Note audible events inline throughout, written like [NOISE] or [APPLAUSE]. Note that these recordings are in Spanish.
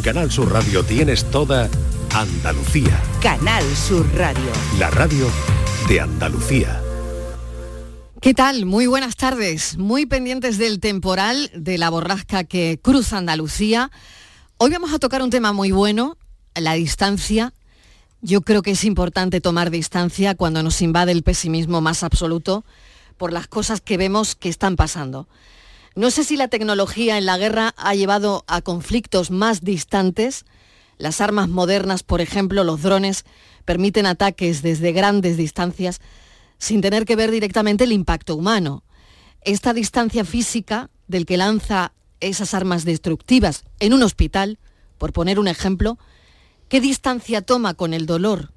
En Canal Sur Radio tienes toda Andalucía. Canal Sur Radio. La radio de Andalucía. ¿Qué tal? Muy buenas tardes. Muy pendientes del temporal, de la borrasca que cruza Andalucía. Hoy vamos a tocar un tema muy bueno, la distancia. Yo creo que es importante tomar distancia cuando nos invade el pesimismo más absoluto por las cosas que vemos que están pasando. No sé si la tecnología en la guerra ha llevado a conflictos más distantes. Las armas modernas, por ejemplo, los drones, permiten ataques desde grandes distancias sin tener que ver directamente el impacto humano. Esta distancia física del que lanza esas armas destructivas en un hospital, por poner un ejemplo, ¿qué distancia toma con el dolor,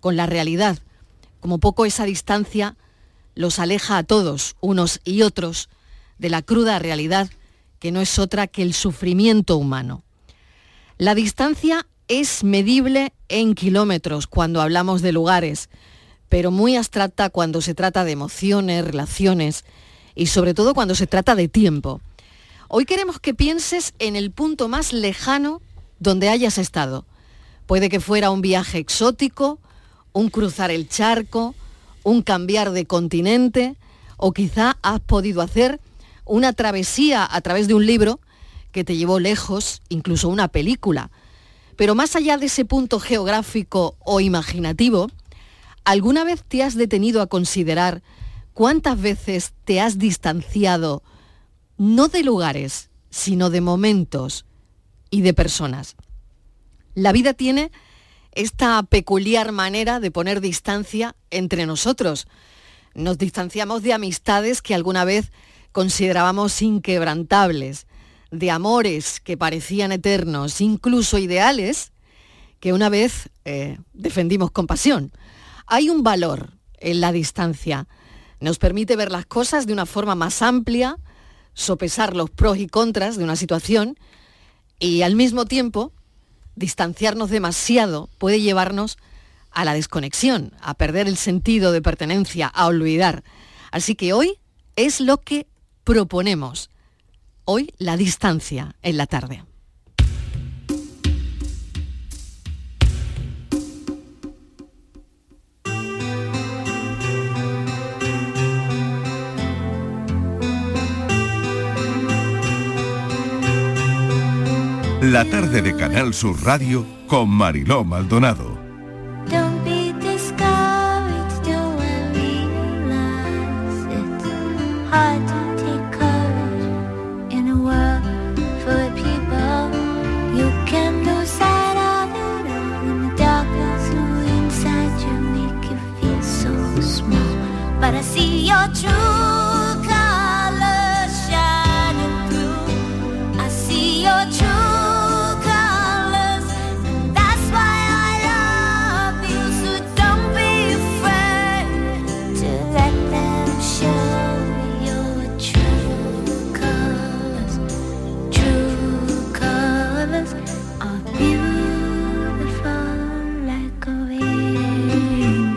con la realidad? Como poco esa distancia los aleja a todos, unos y otros, de la cruda realidad que no es otra que el sufrimiento humano. La distancia es medible en kilómetros cuando hablamos de lugares, pero muy abstracta cuando se trata de emociones, relaciones y sobre todo cuando se trata de tiempo. Hoy queremos que pienses en el punto más lejano donde hayas estado. Puede que fuera un viaje exótico, un cruzar el charco, un cambiar de continente o quizá has podido hacer una travesía a través de un libro que te llevó lejos, incluso una película. Pero más allá de ese punto geográfico o imaginativo, ¿alguna vez te has detenido a considerar cuántas veces te has distanciado no de lugares, sino de momentos y de personas? La vida tiene esta peculiar manera de poner distancia entre nosotros. Nos distanciamos de amistades que alguna vez considerábamos inquebrantables, de amores que parecían eternos, incluso ideales, que una vez eh, defendimos con pasión. Hay un valor en la distancia. Nos permite ver las cosas de una forma más amplia, sopesar los pros y contras de una situación y al mismo tiempo distanciarnos demasiado puede llevarnos a la desconexión, a perder el sentido de pertenencia, a olvidar. Así que hoy es lo que proponemos hoy la distancia en la tarde. La tarde de Canal Sur Radio con Mariló Maldonado. true.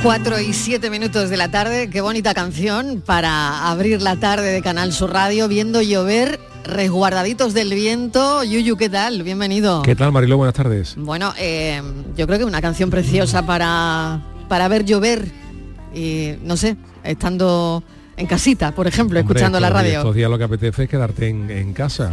Cuatro y siete minutos de la tarde, qué bonita canción para abrir la tarde de Canal Sur Radio, viendo llover, resguardaditos del viento. Yuyu, ¿qué tal? Bienvenido. ¿Qué tal, Marilo? Buenas tardes. Bueno, eh, yo creo que una canción preciosa para, para ver llover y, no sé, estando en casita, por ejemplo, escuchando la radio. Estos días lo que apetece es quedarte en, casa.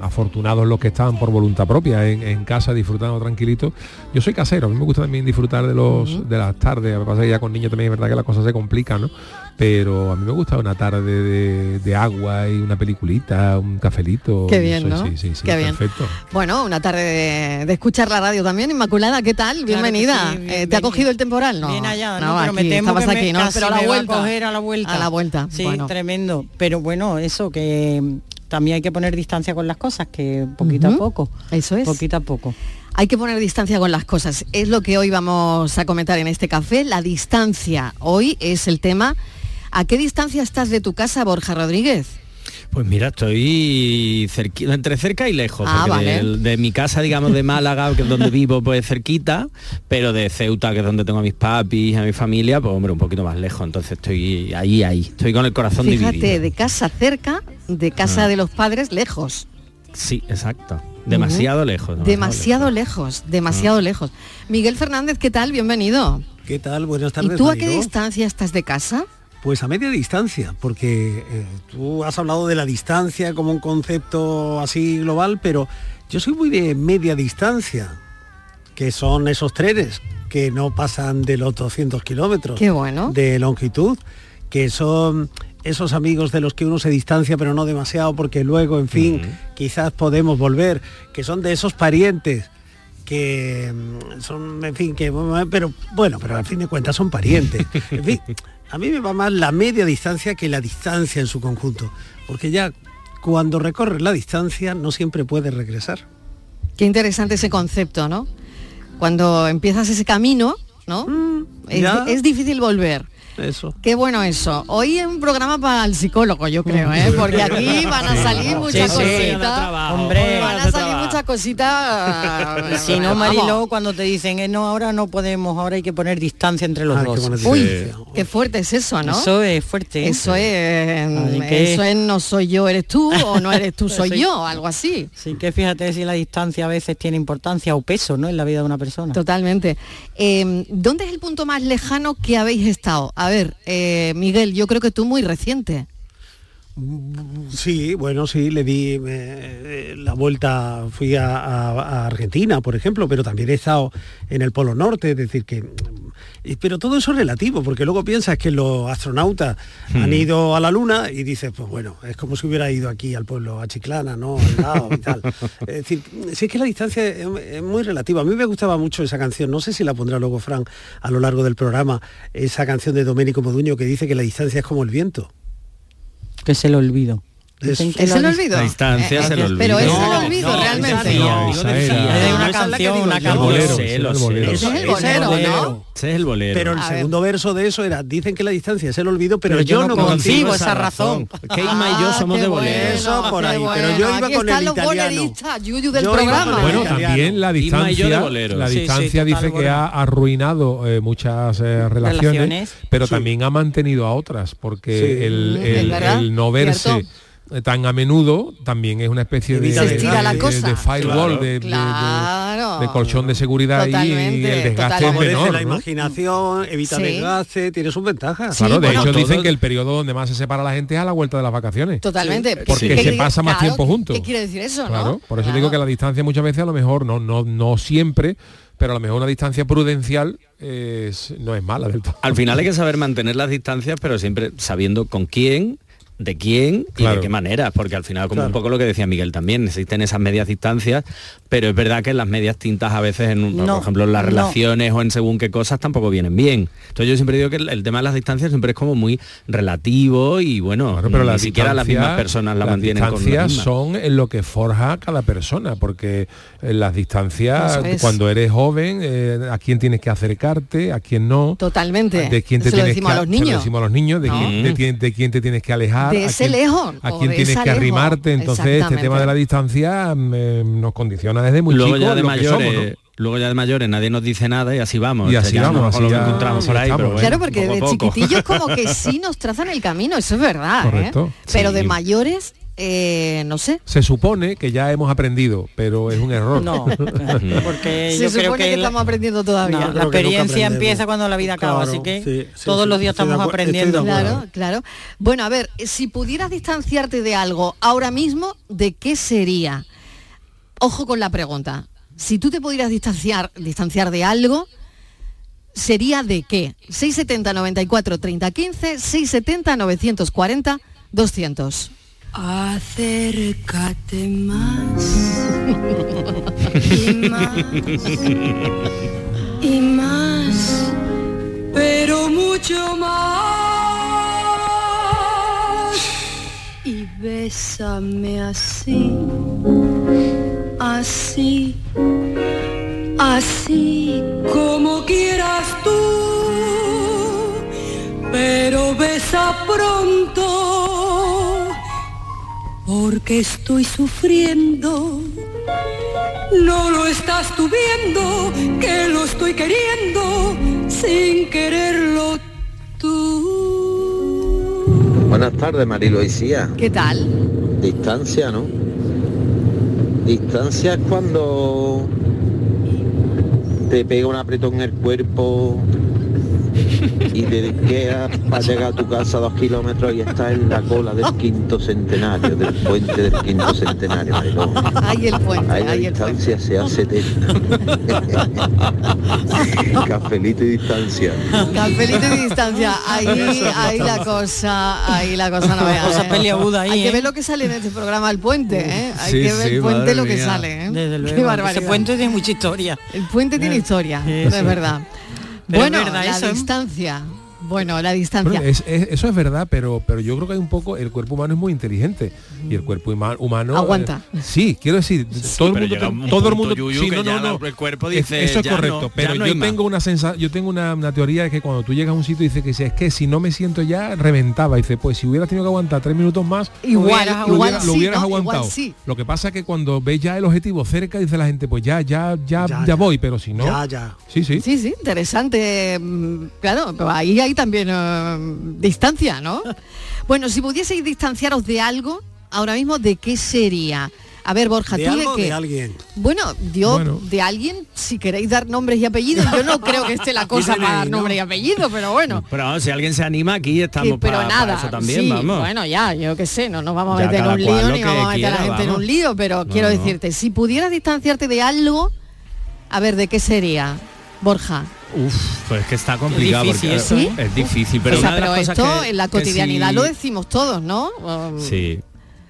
Afortunados los que estaban por voluntad propia en, casa disfrutando tranquilito. Yo soy casero, a mí me gusta también disfrutar de los de las tardes. A pasa que ya con niños también es verdad que las cosas se complican, ¿no? Pero a mí me gusta una tarde de, agua y una peliculita, un cafelito. Qué bien, ¿no? Sí, sí, sí, Qué bien. perfecto. Bueno, una tarde de, escuchar la radio también. Inmaculada, ¿qué tal? Bienvenida. Eh, ¿Te ha cogido el temporal? No, bien allá, no, pero me temo estabas que aquí, ¿no? Pero a la vuelta. A, coger a la vuelta. A la vuelta. Sí, tremendo. Pero bueno, eso que también hay que poner distancia con las cosas, que poquito a poco. Eso es. Poquito a poco. Hay que poner distancia con las cosas. Es lo que hoy vamos a comentar en este café. La distancia hoy es el tema ¿A qué distancia estás de tu casa, Borja Rodríguez? Pues mira, estoy entre cerca y lejos. Ah, de, mi casa, digamos, de Málaga, que es donde vivo, pues cerquita, pero de Ceuta, que es donde tengo a mis papis, a mi familia, pues hombre, un poquito más lejos. Entonces estoy ahí, ahí. Estoy con el corazón Fíjate, de casa cerca, de casa ah. de los padres, lejos. Sí, exacto. Demasiado lejos. Demasiado lejos, demasiado Ah. lejos. Miguel Fernández, ¿qué tal? Bienvenido. ¿Qué tal? Buenas ¿Y tardes. tú a qué distancia estás de casa? Pues a media distancia, porque eh, tú has hablado de la distancia como un concepto así global, pero yo soy muy de media distancia, que son esos trenes que no pasan de los 200 kilómetros bueno. de longitud, que son esos amigos de los que uno se distancia pero no demasiado porque luego, en fin, quizás podemos volver, que son de esos parientes que mm, son, en fin, que pero bueno, pero al fin de cuentas son parientes. [LAUGHS] En fin, a mí me va más la media distancia que la distancia en su conjunto, porque ya cuando recorres la distancia no siempre puedes regresar. Qué interesante ese concepto, ¿no? Cuando empiezas ese camino, ¿no? es, Mm, es difícil volver. Eso. Qué bueno eso. Hoy es un programa para el psicólogo, yo creo, ¿eh? Porque aquí van a salir muchas Sí, sí. cositas. Hombre, van a salir cositas. [LAUGHS] Y si no, Vamos. Mariló, cuando te dicen, eh, no, ahora no podemos, ahora hay que poner distancia entre los Ah, dos. poner Uy, qué fuerte es eso, ¿no? Eso es fuerte. ¿eh? Eso es, que- eso es no soy yo, eres tú, o no eres tú, [LAUGHS] soy Sí. yo, algo así. Sí que fíjate si la distancia a veces tiene importancia o peso, ¿no? En la vida de una persona. Totalmente. Eh, ¿Dónde es el punto más lejano que habéis estado? A ver, eh, Miguel, yo creo que tú muy reciente. Sí, bueno, sí, le di eh, la vuelta, fui a, a- a Argentina, por ejemplo, pero también he estado en el Polo Norte, es decir, que... Pero todo eso es relativo, porque luego piensas que los astronautas han ido a la Luna y dices, pues bueno, es como si hubiera ido aquí al pueblo, a Chiclana, ¿no? Al lado y tal. [LAUGHS] Es decir, sí es que la distancia es, es muy relativa. A mí me gustaba mucho esa canción, no sé si la pondrá luego Fran a lo largo del programa, esa canción de Domenico Moduño que dice que la distancia es como el viento. Que se lo olvido. Es- Dicen que ¿Es la el olvido? La distancia es el olvido. Pero es el olvido no, realmente. no, esa era. una canción, una canción. Es el bolero. Ese es el Ese bolero, bolero. ¿no? Ese es el bolero. Pero el segundo verso de eso era, dicen que la distancia es el olvido, pero, Pero yo, no concibo esa razón. Keima y yo Ah, somos de bolero. Eso por ahí, pero yo iba con el los italiano. Yuyu del programa. Bueno, también la distancia, la distancia dice que ha arruinado eh, muchas eh, relaciones, pero también ha mantenido a otras, porque el, Mm, no verse eh, tan a menudo también es una especie de, firewall, Claro. de, de- de- Claro. de colchón de seguridad ahí, y el desgaste es menor. la ¿no? imaginación, evita Sí. desgaste, tiene sus ventajas. Sí, Claro, de bueno, hecho dicen que el periodo donde más se separa la gente es a la vuelta de las vacaciones. Totalmente. Porque ¿Qué se pasa más tiempo juntos. ¿Qué quiere decir eso, Claro, no? por eso Claro. digo que la distancia muchas veces a lo mejor, no, no, no siempre, pero a lo mejor una distancia prudencial es- no es mala del todo. Al final hay que saber mantener las distancias, pero siempre sabiendo con quién, de quién y Claro. de qué manera, porque al final, como Claro. un poco lo que decía Miguel también, existen esas medias distancias, pero es verdad que las medias tintas a veces, en, un- No, por ejemplo, en las no. relaciones o en según qué cosas tampoco vienen bien. Entonces yo siempre digo que el, el tema de las distancias siempre es como muy relativo y bueno, Claro, pero ni siquiera las mismas distancias- personas la las mantienen con las distancias son en lo que forja cada persona, porque en las distancias, es. cuando eres joven, eh, a quién tienes que acercarte, a quién no. Totalmente. De quién te Se lo tienes decimos que, a los se lo niños. decimos a los niños, de, ¿No? quién, de quién- de quién te tienes que alejar, De a ese quién, lejos, a quién tienes que arrimarte. Entonces este tema de la distancia mm, eh, nos condiciona desde muy luego ya de lo que mayores, somos, ¿no? luego ya de mayores nadie nos dice nada y así vamos. Y así vamos, así lo ya- encontramos por ahí, pero bueno, Claro, porque de poco. chiquitillos [LAUGHS] como que sí nos trazan el camino, eso es verdad, ¿eh? Pero Sí. de mayores, eh, no sé. Se supone que ya hemos aprendido, pero es un error. No, [LAUGHS] [LAUGHS] porque Se yo creo supone que, que, la- estamos aprendiendo todavía. no, la experiencia empieza cuando la vida acaba, Claro, así que sí, sí, todos sí, los días estamos aprendiendo. Claro, claro. Bueno, a ver, si pudieras distanciarte de algo ahora mismo, ¿de qué sería? Ojo con la pregunta. Si tú te pudieras distanciar, distanciar de algo, ¿sería de qué? 670 94 30 15, 670 940 200. Acércate más y más y más, pero mucho más. Y bésame así, así, así como quieras tú pero besa pronto, porque estoy sufriendo. No lo estás tú viendo, que lo estoy queriendo sin quererlo tú. Buenas tardes, Marilo y Cía. ¿Qué tal? Distancia, ¿no? Distancia es cuando te pega un apretón en el cuerpo y te quedas para llegar a tu casa dos kilómetros y estás en la cola del quinto centenario, del puente del quinto centenario, Mariló. Ahí el puente, Ahí la ahí el puente. distancia se hace eterna. [LAUGHS] Cafelito y distancia. Cafelito y distancia. Ahí, ahí la cosa, ahí la cosa no vea. Cosa ¿eh? peliaguda ahí, Hay que ¿eh? ver lo que sale en este programa El Puente, ¿eh? Hay Sí, que ver sí, el puente lo que mía. sale, ¿eh? Desde Qué barbaridad. Ese puente tiene mucha historia. El puente tiene historia, Sí, es sí. verdad. Pero es bueno, verdad la eso, distancia. Bueno, la distancia. Bueno, es- es- eso es verdad, pero, pero yo creo que hay un poco, el cuerpo humano es muy inteligente y el cuerpo ima- humano... eh, Aguanta. sí, quiero decir, todo el mundo... un todo el mundo Yuyu, sí, no, no, no. el cuerpo Es- dice, eso es no, correcto, pero no yo tengo una sensa yo tengo una, una teoría de que cuando tú llegas a un sitio y dices que si es que si no me siento ya, reventaba. Y dice, pues si hubieras tenido que aguantar tres minutos más, igual, lo, igual hubiera- sí, lo hubieras aguantado. sí. Lo que pasa es que cuando ves ya el objetivo cerca, dice la gente, pues ya, ya, ya, ya, Ya, ya. voy, pero si no... Ya, ya. Sí, sí. Sí, sí, interesante. mm, Claro, pero ahí hay también eh, distancia, ¿no? Bueno, si pudieseis distanciaros de algo, ahora mismo, ¿de qué sería? A ver, Borja, ¿De ¿tú algo o de qué? de alguien? Bueno, yo Bueno. de alguien, si queréis dar nombres y apellidos, yo no [LAUGHS] creo que esté la cosa para dar ¿no? nombres y apellidos, pero bueno. Pero vamos, si alguien se anima aquí estamos que- pero para, nada, eso también, sí, vamos. bueno, ya, yo qué sé, no nos vamos a Ya meter en un lío ni vamos a meter a la gente en un lío, pero No, quiero decirte, si pudieras distanciarte de algo, a ver, ¿de qué sería, Borja? Uf, pues es que está complicado difícil porque eso, ¿eh? es difícil, pero o sea, una de pero las esto cosas que- en la cotidianidad sí- lo decimos todos, ¿no? Um, Sí.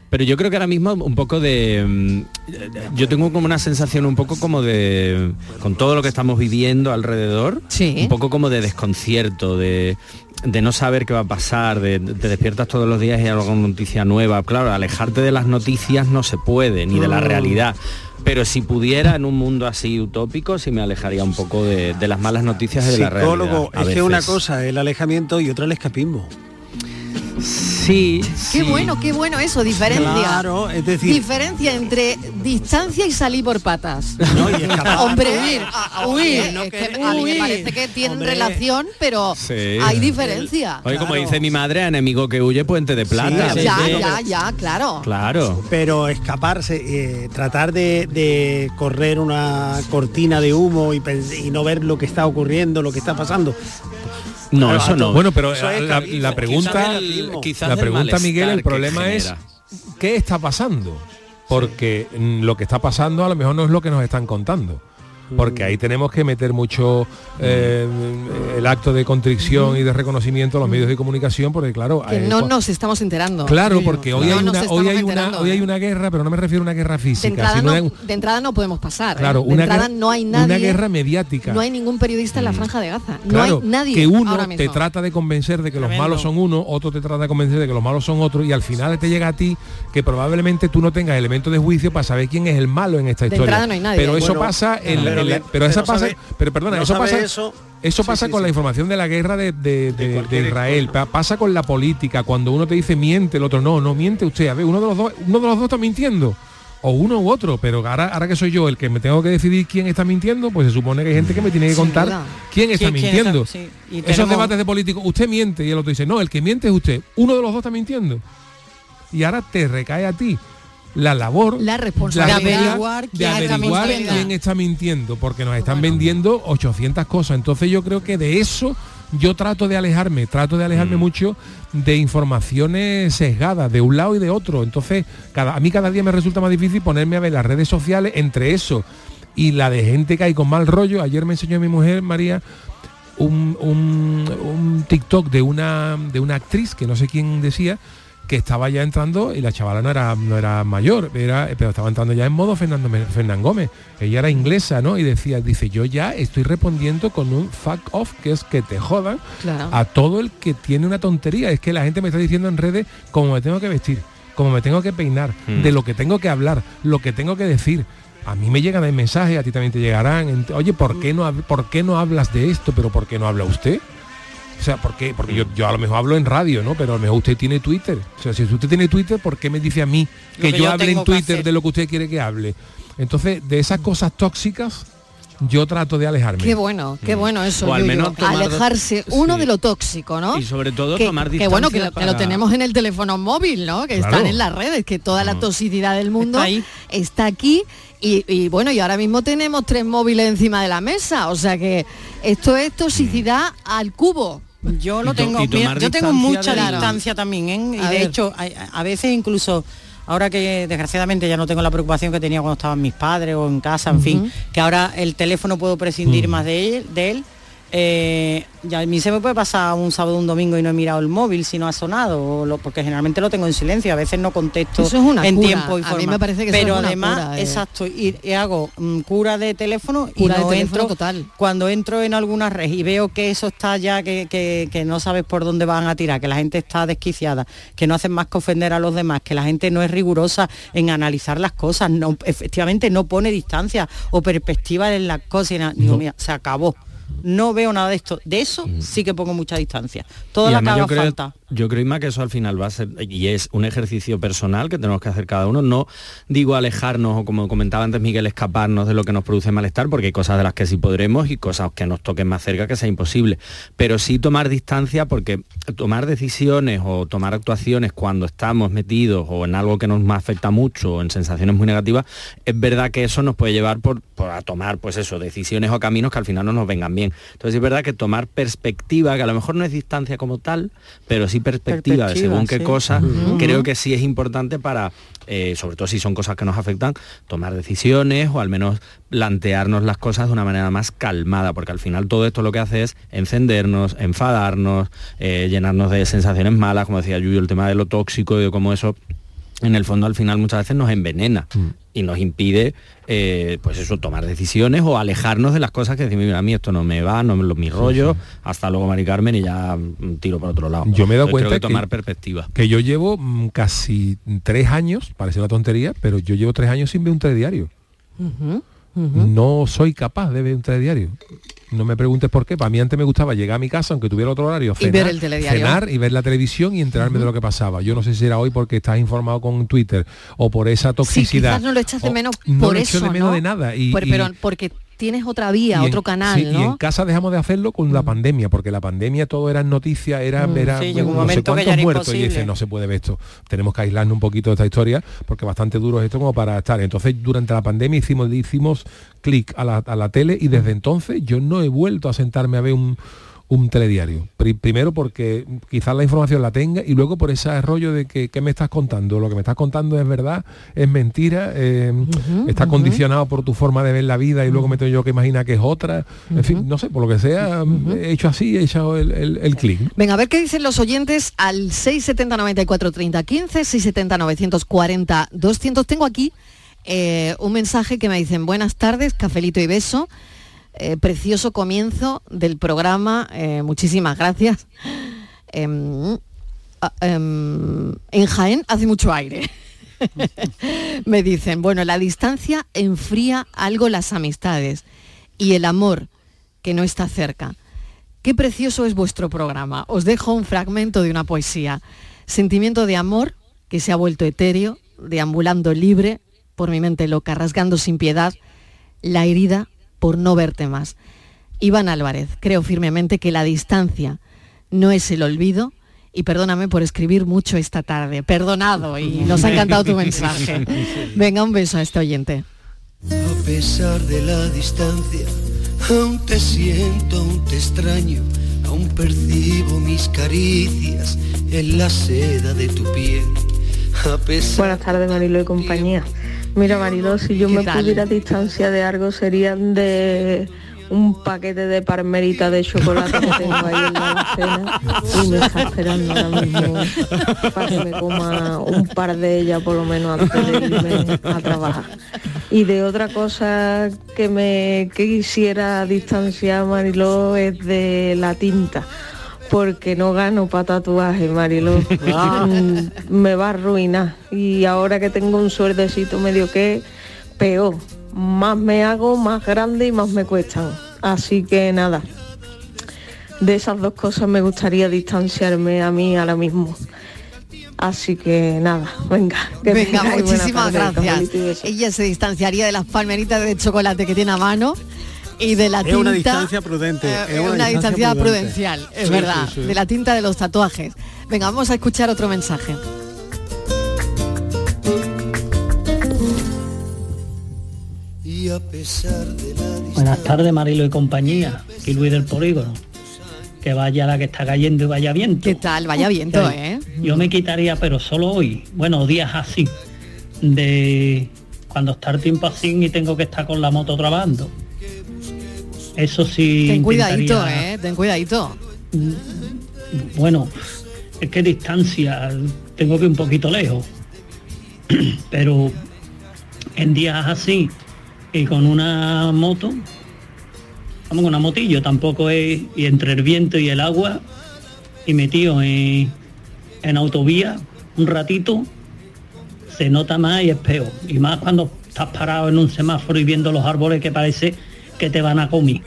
Pero yo creo que ahora mismo un poco de... mm, Yo tengo como una sensación un poco como de... Con todo lo que estamos viviendo alrededor, Sí. un poco como de desconcierto, de, de no saber qué va a pasar, de te despiertas todos los días y hay alguna noticia nueva. Claro, alejarte de las noticias no se puede, ni de la Mm. realidad. Pero si pudiera en un mundo así utópico, sí me alejaría un poco de, de las malas noticias de la realidad. Psicólogo, es que una cosa es el alejamiento y otra el escapismo. Sí, Qué sí. bueno, qué bueno eso, diferencia. Claro, es decir, Diferencia entre distancia y salir por patas. ¿no? y escapar. Hombre, huir, a- a- Huir, es no que que- a mí me huir. parece que tienen Hombre. relación, pero Sí. hay diferencia. Oye, como Claro. dice mi madre, enemigo que huye, puente de plata. Sí, ya, sí. ya, ya, claro. Claro. pero escaparse, eh, tratar de, de correr una cortina de humo y no ver lo que está ocurriendo, lo que está pasando. No, Claro, eso no. Bueno, pero es la, pregunta, Quizás el- quizás la del pregunta Miguel, el problema es qué está pasando, porque mm, lo que está pasando a lo mejor no es lo que nos están contando. Porque ahí tenemos que meter mucho eh, el acto de contrición y de reconocimiento a los medios de comunicación, porque claro, Que eh, no nos estamos enterando. Claro, porque hoy No hay una, hoy hay una, hoy hay ¿eh? una guerra, pero no me refiero a una guerra De física, entrada, sino no, una- de entrada no podemos pasar. ¿eh? claro, de una entrada guerra, no hay nadie. una guerra mediática. No hay ningún periodista en la franja de Gaza. No Claro, hay nadie. que uno ahora te trata de convencer de que los malos son uno, otro te trata de convencer de que los malos son otros y al final te llega a ti que probablemente tú no tengas elementos de juicio para saber quién es el malo en esta De historia. entrada no hay nadie. Pero eso Bueno, pasa en, la- pero en la- que- pero esa pero pasa, sabe- pero perdona, no eso pasa eso. eso Sí, pasa sí, con sí. la información de la guerra de, de- de- de cualquier Israel, pa- pasa con la política, cuando uno te dice miente, el otro no, no miente usted, a ver, uno de los dos, uno de los dos está mintiendo. O uno u otro, pero ahora, ahora que soy yo el que me tengo que decidir quién está mintiendo, pues se supone que hay gente que me tiene que contar quién está ¿Quién- quién mintiendo. está- sí, y Esos tenemos- debates de políticos, usted miente y el otro dice, no, el que miente es usted. Uno de los dos está mintiendo. Y ahora te recae a ti la labor La responsabilidad De averiguar de quién está averiguar mintiendo. quién está mintiendo, porque nos están vendiendo 800 cosas. Entonces yo creo que de eso yo trato de alejarme, trato de alejarme mucho de informaciones sesgadas de un lado y de otro. Entonces cada, a mí cada día me resulta más difícil ponerme a ver las redes sociales entre eso y la de gente que hay con mal rollo. Ayer me enseñó mi mujer, María, un, un- un TikTok de una, de una actriz que no sé quién decía que estaba ya entrando y la chavala no era, no era mayor, era, pero estaba entrando ya en modo Fernando, Fernán Gómez. Ella era inglesa, ¿no? Y decía, dice, yo ya estoy respondiendo con un fuck off, que es que te jodan Claro. a todo el que tiene una tontería. Es que la gente me está diciendo en redes cómo me tengo que vestir, cómo me tengo que peinar, Mm. de lo que tengo que hablar, lo que tengo que decir. A mí me llegan el mensaje, a ti también te llegarán. Oye, ¿por qué no, ¿por qué no hablas de esto? ¿Pero por qué no habla usted? O sea, ¿por qué? Porque yo, yo a lo mejor hablo en radio, ¿no? Pero a lo mejor usted tiene Twitter. O sea, si usted tiene Twitter, ¿por qué me dice a mí que, que yo yo hable en Twitter de lo que usted quiere que hable? Entonces, de esas cosas tóxicas, yo trato de alejarme. Qué bueno, qué bueno eso. O al menos tomar- alejarse uno sí. de lo tóxico, ¿no? Y sobre todo que, tomar que bueno que lo, distancia que lo para- tenemos en el teléfono móvil, ¿no? Que Claro. están en las redes, que toda la toxicidad del mundo Está ahí. está aquí. Y, y bueno, y ahora mismo tenemos tres móviles encima de la mesa. O sea que esto es toxicidad al cubo. Yo lo tengo, mira, yo tengo mucha de- distancia también, ¿eh? y A de ver. hecho, a, a veces incluso ahora que desgraciadamente ya no tengo la preocupación que tenía cuando estaban mis padres o en casa, en fin, que ahora el teléfono puedo prescindir más de él, de él. Eh, ya a mí se me puede pasar un sábado o un domingo y no he mirado el móvil si no ha sonado, o lo- porque generalmente lo tengo en silencio, a veces no contesto Eso es una en cura. tiempo y A mí me parece que eso Pero es una además, cura, eh. exacto, y, y hago mm, cura de teléfono y Cura de no teléfono entro total. cuando entro en alguna red y veo que eso está ya, que, que- que no sabes por dónde van a tirar, que la gente está desquiciada, que no hacen más que ofender a los demás, que la gente no es rigurosa en analizar las cosas, no, efectivamente no pone distancia o perspectiva en las cosas. y nada. Digo, No. mira, se acabó. No veo nada de esto. De eso sí que pongo mucha distancia. Toda Y la que haga creo, falta. Yo creo Inma, que eso al final va a ser y es un ejercicio personal que tenemos que hacer cada uno. No digo alejarnos o como comentaba antes Miguel, escaparnos de lo que nos produce malestar, porque hay cosas de las que sí podremos y cosas que nos toquen más cerca que sea imposible. Pero sí tomar distancia porque tomar decisiones o tomar actuaciones cuando estamos metidos o en algo que nos afecta mucho o en sensaciones muy negativas, es verdad que eso nos puede llevar por, por a tomar pues eso, decisiones o caminos que al final no nos vengan bien. Entonces es verdad que tomar perspectiva, que a lo mejor no es distancia como tal, pero sí perspectiva, de Perspectiva, según qué sí. cosas, creo que sí es importante para, eh, sobre todo si son cosas que nos afectan, tomar decisiones o al menos plantearnos las cosas de una manera más calmada, porque al final todo esto lo que hace es encendernos, enfadarnos, eh, llenarnos de sensaciones malas, como decía Yuyo, el tema de lo tóxico y de cómo eso en el fondo al final muchas veces nos envenena y nos impide eh, pues eso tomar decisiones o alejarnos de las cosas que decimos mira a mí esto no me va no me lo mi rollo hasta luego Mari Carmen y ya mm, tiro por otro lado Yo me he dado Entonces, cuenta que- tomar perspectiva. Que yo llevo mm, casi tres años, parece una tontería, pero yo llevo tres años sin ver un telediario. No soy capaz de ver un telediario. No me preguntes por qué. Para mí antes me gustaba llegar a mi casa, aunque tuviera otro horario, Y cenar, ver el telediario. cenar y ver la televisión y enterarme de lo que pasaba. Yo no sé si era hoy porque estás informado con Twitter o por esa Sí, toxicidad. quizás no lo echas de o- menos no por lo eso, echo de menos ¿no? de nada. Y, Por- y- pero porque tienes otra vía, y en- otro canal, sí, ¿no? Y en casa dejamos de hacerlo con la pandemia, porque la pandemia todo era noticia, era, era Sí, un no sé momento que ya cuántos era muertos y dices, no se puede ver esto. Tenemos que aislarnos un poquito de esta historia, porque bastante duro es esto como para estar. Entonces, durante la pandemia hicimos, hicimos clic a la, a la tele y desde entonces yo no he vuelto a sentarme a ver un, un telediario. Pri- primero porque quizás la información la tenga y luego por ese rollo de que ¿qué me estás contando? Lo que me estás contando es verdad, es mentira, eh, está condicionado por tu forma de ver la vida y luego me tengo yo que imaginar que es otra. En fin, no sé, por lo que sea, he hecho así, he echado el, el- el clic. Venga, a ver qué dicen los oyentes al 670 94 30 15, 670 940 200. Tengo aquí eh, un mensaje que me dicen, buenas tardes, cafelito y beso. Eh, precioso comienzo del programa, eh, muchísimas gracias. Em, ah, em, en Jaén hace mucho aire. [LAUGHS] me dicen, bueno, la distancia enfría algo las amistades y el amor que no está cerca. Qué precioso es vuestro programa. Os dejo un fragmento de una poesía. Sentimiento de amor que se ha vuelto etéreo, deambulando libre por mi mente loca, rasgando sin piedad la herida por no verte más. Iván Álvarez, creo firmemente que la distancia no es el olvido y perdóname por escribir mucho esta tarde. Perdonado y nos ha encantado tu mensaje. [LAUGHS] Venga, un beso a este oyente. A pesar de la distancia, aún te siento, aún te extraño, aún percibo mis caricias en la seda de tu piel. A pesar Buenas tardes, Marilo y compañía. Mira, Marilo, si yo ¿Qué me tal? pudiera distanciar de algo serían de un paquete de parmerita de chocolate que tengo ahí en la alacena y me está esperando ahora mismo para que me coma un par de ellas por lo menos antes de irme a trabajar. Y de otra cosa que me que quisiera distanciar, Mariló, es de la tinta. Porque no gano para tatuaje, Mariló. Mm, Me va a arruinar. Y ahora que tengo un suerdecito medio que peor. Más me hago, más grande y más me cuestan. Así que nada. De esas dos cosas me gustaría distanciarme a mí ahora mismo. Así que nada, venga. que Venga, muchísimas gracias. Ella se distanciaría de las palmeritas de chocolate que tiene a mano. Y de la Es tinta. una distancia prudente, eh, es una una, distancia distancia prudente. prudencial, es Sí, verdad. sí, sí. De la tinta de los tatuajes. Venga, vamos a escuchar otro mensaje. Y a pesar de la Buenas tardes, Marilo y compañía. Aquí Luis del Polígono. Que vaya la que está cayendo y vaya viento. ¿Qué tal? Vaya viento, ¿eh? Yo me quitaría, pero solo hoy, bueno, días así, de cuando está el tiempo así y tengo que estar con la moto trabajando. Eso sí. Ten cuidadito, intentaría- ¿eh? Ten cuidadito. Bueno, es que distancia, tengo que ir un poquito lejos. [CLEARS THROAT] Pero en días así y con una moto, vamos con una motillo, tampoco es, y entre el viento y el agua, y metido en, en autovía un ratito, se nota más y es peor. Y más cuando estás parado en un semáforo y viendo los árboles que parece que te van a comer.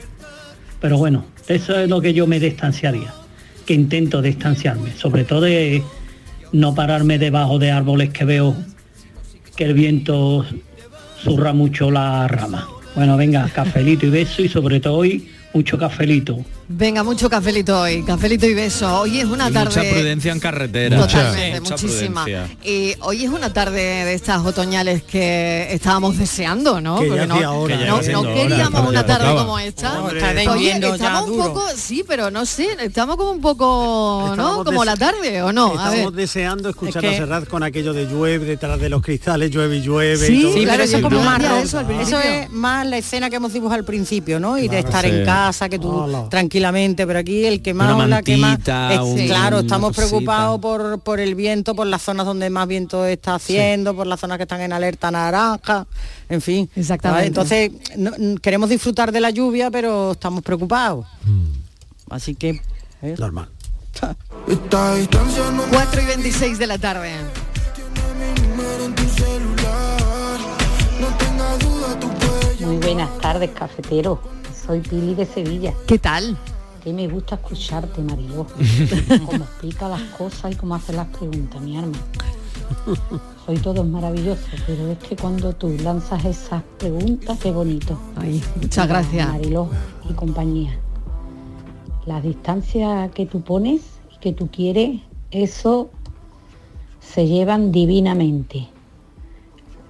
Pero bueno, eso es lo que yo me distanciaría, que intento distanciarme, sobre todo de no pararme debajo de árboles que veo que el viento zurra mucho la rama. Bueno, venga, cafelito y beso y sobre todo hoy mucho cafelito. Venga, mucho cafelito hoy, cafelito y beso. Hoy es una Y tarde... Mucha prudencia en carretera. Totalmente, Mucha muchísima. prudencia. Y hoy es una tarde de estas otoñales que estábamos deseando, ¿no? Que ya Porque no, hacía hora, no- Que ya no siendo hora, queríamos una tarde tocaba. como esta. Hombre, Oye, estamos un duro. poco, sí, pero no sé, estamos como un poco, ¿no? Como la tarde, ¿o no? A ver. Estamos deseando escuchar Es que- a Serrat con aquello de llueve detrás de los cristales, llueve y llueve. Sí, y todo Sí, claro, pero eso es como más eso Eso, es más la escena que hemos dibujado al principio, ¿no? Y de estar sí. en casa, que tú Hola. Tranquilamente, pero aquí el que más Una o la que más mantita, es- un- claro, estamos preocupados por, por el viento, por las zonas donde más viento está haciendo, por las zonas que están en alerta naranja, en fin. Exactamente. Entonces, no- n- queremos disfrutar de la lluvia, pero estamos preocupados. Así que ¿eh? Normal. 4 y 26 de la tarde. Muy buenas tardes, cafetero. Soy Pili de Sevilla. ¿Qué tal? Que me gusta escucharte, Mariló. [LAUGHS] Cómo explica las cosas y cómo hace las preguntas, mi arma. Hoy todo es maravilloso, pero es que cuando tú lanzas esas preguntas, qué bonito. Ay, muchas gracias. Mariló y compañía. Las distancias que tú pones y que tú quieres, eso se llevan divinamente.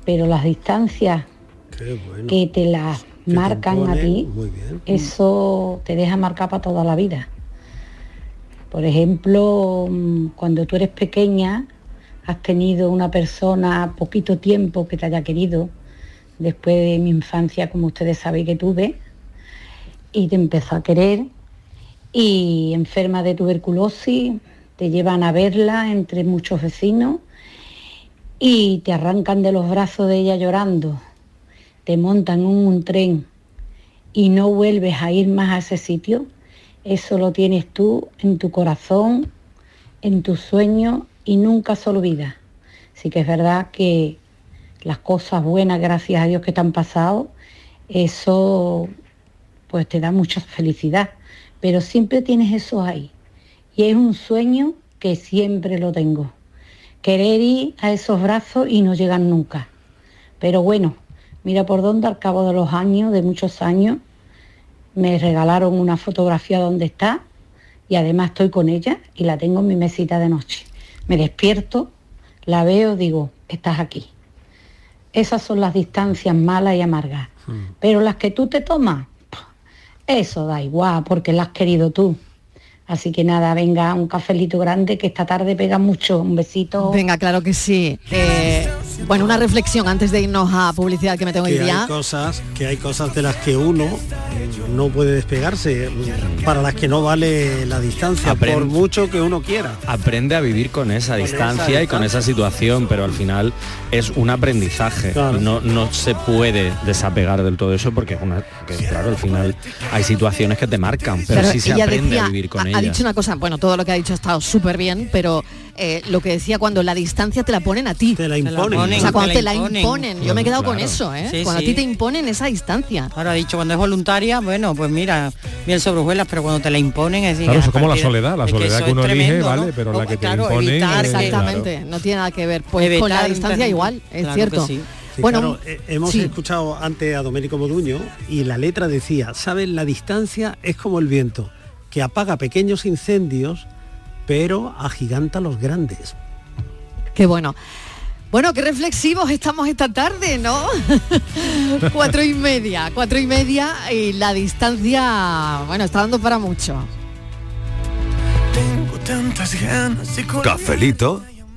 Pero las distancias bueno. que te las marcan a ti, eso te deja marcar para toda la vida. Por ejemplo, mm, cuando tú eres pequeña, has tenido una persona poquito tiempo que te haya querido, después de mi infancia, como ustedes saben que tuve, y te empezó a querer, y enferma de tuberculosis, te llevan a verla entre muchos vecinos y te arrancan de los brazos de ella llorando, te montan un tren y no vuelves a ir más a ese sitio, eso lo tienes tú en tu corazón, en tus sueños y nunca se olvida. Así que es verdad que las cosas buenas, gracias a Dios que te han pasado, eso pues te da mucha felicidad, pero siempre tienes eso ahí. Y es un sueño que siempre lo tengo. Querer ir a esos brazos y no llegar nunca. Pero bueno, mira por dónde al cabo de los años, de muchos años, me regalaron una fotografía donde está y además estoy con ella y la tengo en mi mesita de noche. Me despierto, la veo, digo, estás aquí. Esas son las distancias malas y amargas. Pero las que tú te tomas, eso da igual, porque las has querido tú. Así que nada, venga, un cafelito grande que esta tarde pega mucho. Un besito. Venga, claro que sí. Eh, bueno, una reflexión antes de irnos a publicidad que me tengo que que ir ya. hay cosas que hay cosas de las que uno no puede despegarse para las que no vale la distancia Aprende. por mucho que uno quiera Aprende a vivir con esa Con distancia esa y con esa situación, pero al final es un aprendizaje. Claro. No, no se puede desapegar del todo eso porque, es una, que, claro, al final hay situaciones que te marcan, pero Claro, sí se aprende decía- a vivir con ha, ha ellas. dicho una cosa, bueno, todo lo que ha dicho ha estado súper bien, pero eh, lo que decía cuando la distancia te la ponen a ti. te la imponen. Imponen O sea, cuando te te la imponen. imponen. Yo me he quedado con eso, ¿eh? Sí, cuando sí. a ti te imponen esa distancia. Ahora ha dicho cuando es voluntaria, bueno, pues mira, bien sobre hojuelas, pero cuando te la imponen es Claro, a eso es como la soledad, la soledad que uno elige, tremendo, vale, ¿no? pero la O, que te claro, imponen, evitar eh, Exactamente, no tiene nada que ver. Pues con la distancia igual, es Claro cierto. sí. Bueno, claro, eh, hemos sí. escuchado antes a Domenico Moduño y la letra decía, ¿sabes? La distancia es como el viento, que apaga pequeños incendios, pero agiganta los grandes. Qué bueno. Bueno, qué reflexivos estamos esta tarde, ¿no? [LAUGHS] cuatro y media, cuatro y media y la distancia, bueno, está dando para mucho. Cafelito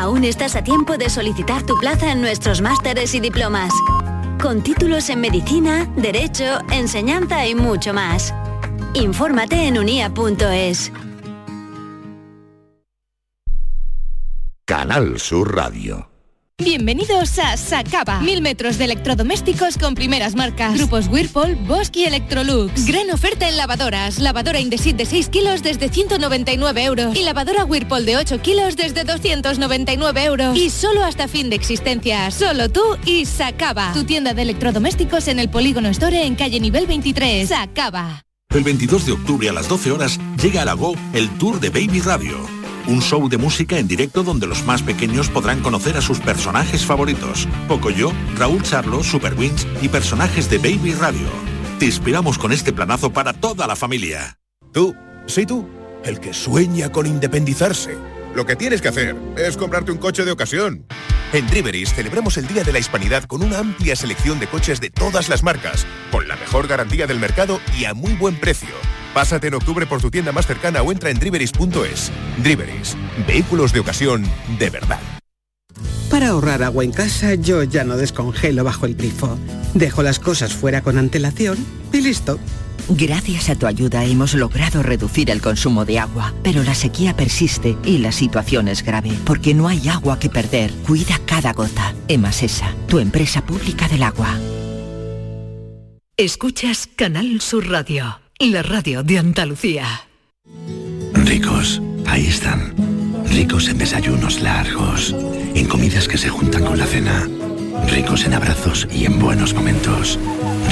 Aún estás a tiempo de solicitar tu plaza en nuestros másteres y diplomas. Con títulos en medicina, derecho, enseñanza y mucho más. Infórmate en unia.es. Canal Sur Radio. Bienvenidos a Sacaba. Mil metros de electrodomésticos con primeras marcas. Grupos Whirlpool, Bosch y Electrolux. Gran oferta en lavadoras. Lavadora Indesit de 6 kilos desde 199 euros. Y lavadora Whirlpool de 8 kilos desde 299 euros. Y solo hasta fin de existencia. Solo tú y Sacaba. Tu tienda de electrodomésticos en el Polígono Store en calle nivel 23. Sacaba. El 22 de octubre a las 12 horas llega a la Go el Tour de Baby Radio. Un show de música en directo donde los más pequeños podrán conocer a sus personajes favoritos. Pocoyo, Raúl Charlo, Super Wings y personajes de Baby Radio. Te inspiramos con este planazo para toda la familia. Tú, sí tú, el que sueña con independizarse. Lo que tienes que hacer es comprarte un coche de ocasión. En Driveris celebramos el Día de la Hispanidad con una amplia selección de coches de todas las marcas, con la mejor garantía del mercado y a muy buen precio. Pásate en octubre por tu tienda más cercana o entra en driveris.es. Driveris, vehículos de ocasión de verdad. Para ahorrar agua en casa yo ya no descongelo bajo el grifo. Dejo las cosas fuera con antelación y listo. Gracias a tu ayuda hemos logrado reducir el consumo de agua, pero la sequía persiste y la situación es grave, porque no hay agua que perder. Cuida cada gota. Emasesa, tu empresa pública del agua. Escuchas Canal Sur Radio, la radio de Andalucía. Ricos, ahí están. Ricos en desayunos largos, en comidas que se juntan con la cena. Ricos en abrazos y en buenos momentos.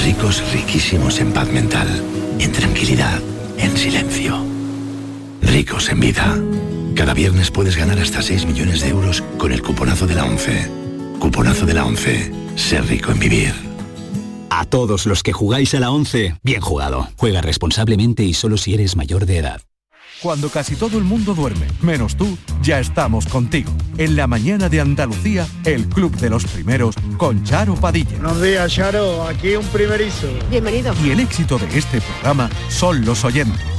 Ricos riquísimos en paz mental, en tranquilidad, en silencio. Ricos en vida. Cada viernes puedes ganar hasta 6 millones de euros con el cuponazo de la 11. Cuponazo de la 11. Ser rico en vivir. A todos los que jugáis a la 11, bien jugado. Juega responsablemente y solo si eres mayor de edad. Cuando casi todo el mundo duerme, menos tú, ya estamos contigo. En la mañana de Andalucía, el Club de los Primeros con Charo Padilla. Buenos días, Charo. Aquí un primerizo. Bienvenido. Y el éxito de este programa son los oyentes.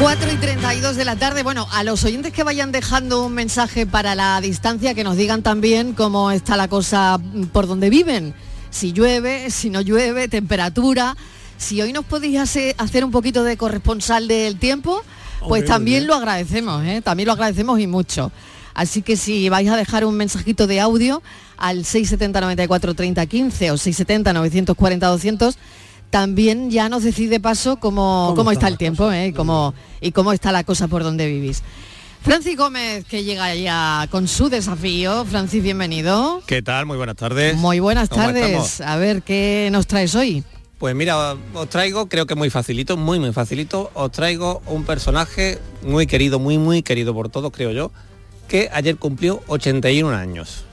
4 y 32 de la tarde. Bueno, a los oyentes que vayan dejando un mensaje para la distancia, que nos digan también cómo está la cosa por donde viven. Si llueve, si no llueve, temperatura. Si hoy nos podéis hacer, un poquito de corresponsal del tiempo, pues también lo agradecemos, ¿eh? también lo agradecemos y mucho. Así que si vais a dejar un mensajito de audio al 670 94 30 15 o 670 940 200, también ya nos decide paso cómo, cómo, está, el tiempo ¿eh? y, cómo, y cómo está la cosa por donde vivís. Francis Gómez, que llega ya con su desafío. Francis, bienvenido. ¿Qué tal? Muy buenas tardes. Muy buenas ¿Cómo tardes. estamos? A ver, ¿qué nos traes hoy? Pues mira, os traigo, creo que muy facilito, muy muy facilito, os traigo un personaje muy querido, muy muy querido por todos, creo yo, que ayer cumplió 81 años.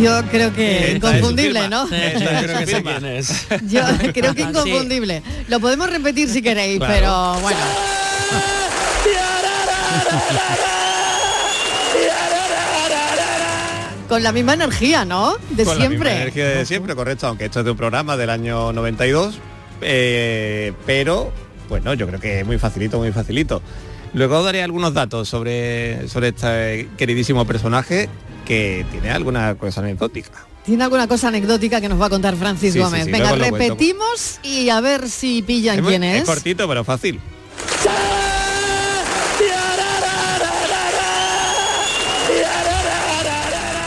Yo creo que Esta es su inconfundible, firma. ¿no? Esta es. Yo creo que Sí. inconfundible. Lo podemos repetir si queréis, Claro. pero bueno. Con la misma energía, ¿no? De Con la siempre. misma energía de siempre, correcto, aunque esto es de un programa del año 92, eh, pero bueno, yo creo que es muy facilito, muy facilito. Luego daré algunos datos sobre, sobre este queridísimo personaje que tiene alguna cosa anecdótica. Tiene alguna cosa anecdótica que nos va a contar Francis Sí, Gómez. sí, Venga, lo repetimos y a ver si pillan muy- quién es. cortito, pero fácil.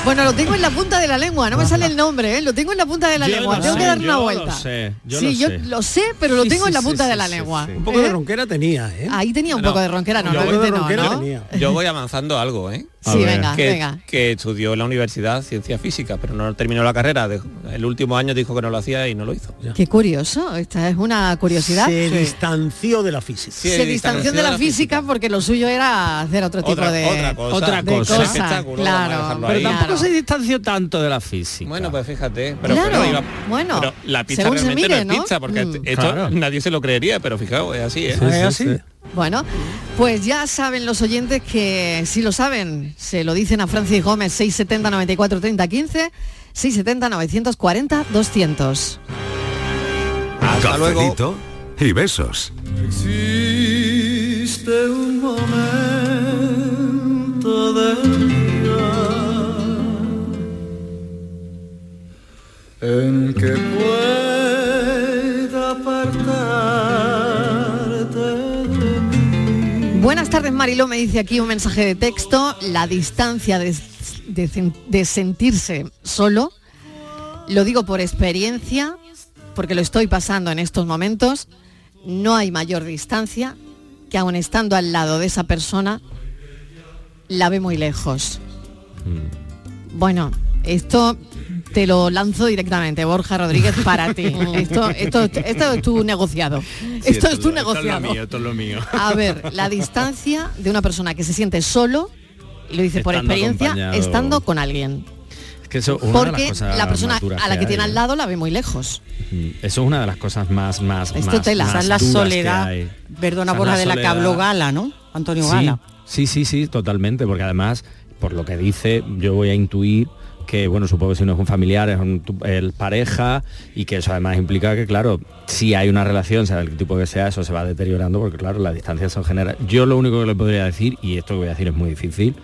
Bueno, lo tengo en la punta de la lengua, no me sale el nombre, ¿eh? lo tengo en la punta de la Yo lengua, lo tengo que dar una yo lo vuelta. sé, yo sí, lo yo sé. lo sé, pero lo tengo sí, en la punta sí, de la sí, lengua. Un poco de ¿Eh? ronquera tenía, ¿eh? Ahí tenía un No, poco de ronquera, yo normalmente voy- no, ¿no? tenía. Yo voy avanzando algo, ¿eh? Sí, ver. venga, que, venga. que estudió en la universidad ciencia física, pero no terminó la carrera. de- el último año dijo que no lo hacía y no lo hizo. Qué curioso, esta es una curiosidad. Se Sí. distanció de la física. se distanció de la física porque lo suyo era hacer otro tipo Otra- de otra cosa. Otra de cosa. claro, Pero ahí. tampoco claro. se distanció tanto de la física. Bueno, pues fíjate. Pero, Claro, pero iba- bueno, pero la pizza realmente mire, no es ¿no? pizza, porque Mm. esto Claro. nadie se lo creería, pero fijaos, es así, ¿eh? ¿es así? Bueno, pues ya saben los oyentes que si lo saben, se lo dicen a Francis Gómez 670 94 30 15, 670 940 200. Hasta luego. Y besos. Existe un momento del día en que pueda Buenas tardes, Mariló, me dice aquí un mensaje de texto, la distancia de, de sen- de sentirse solo, lo digo por experiencia, porque lo estoy pasando en estos momentos, no hay mayor distancia que aun estando al lado de esa persona, la ve muy lejos. Bueno, esto te lo lanzo directamente, Borja Rodríguez, para ti. [LAUGHS] Esto, esto, esto es tu negociado. esto es tu negociado. esto es lo mío. A ver, la distancia de una persona que se siente solo, y lo dice por experiencia, acompañado. estando con alguien. Es que eso de las Porque cosas la persona más a la que tiene al lado la ve muy lejos. Mm, Eso es una de las cosas más más Esto más, más es la duras que soledad, perdona la de la que habló Gala, ¿no? Antonio Sí, Gala. sí, sí, sí, totalmente, porque además, por lo que dice, yo voy a intuir que, bueno, supongo que si no es un familiar, es un el pareja, y que eso además implica que, claro, si hay una relación, sea del tipo que sea, eso se va deteriorando, porque claro, la distancia se genera. Yo lo único que le podría decir, y esto que voy a decir es muy difícil,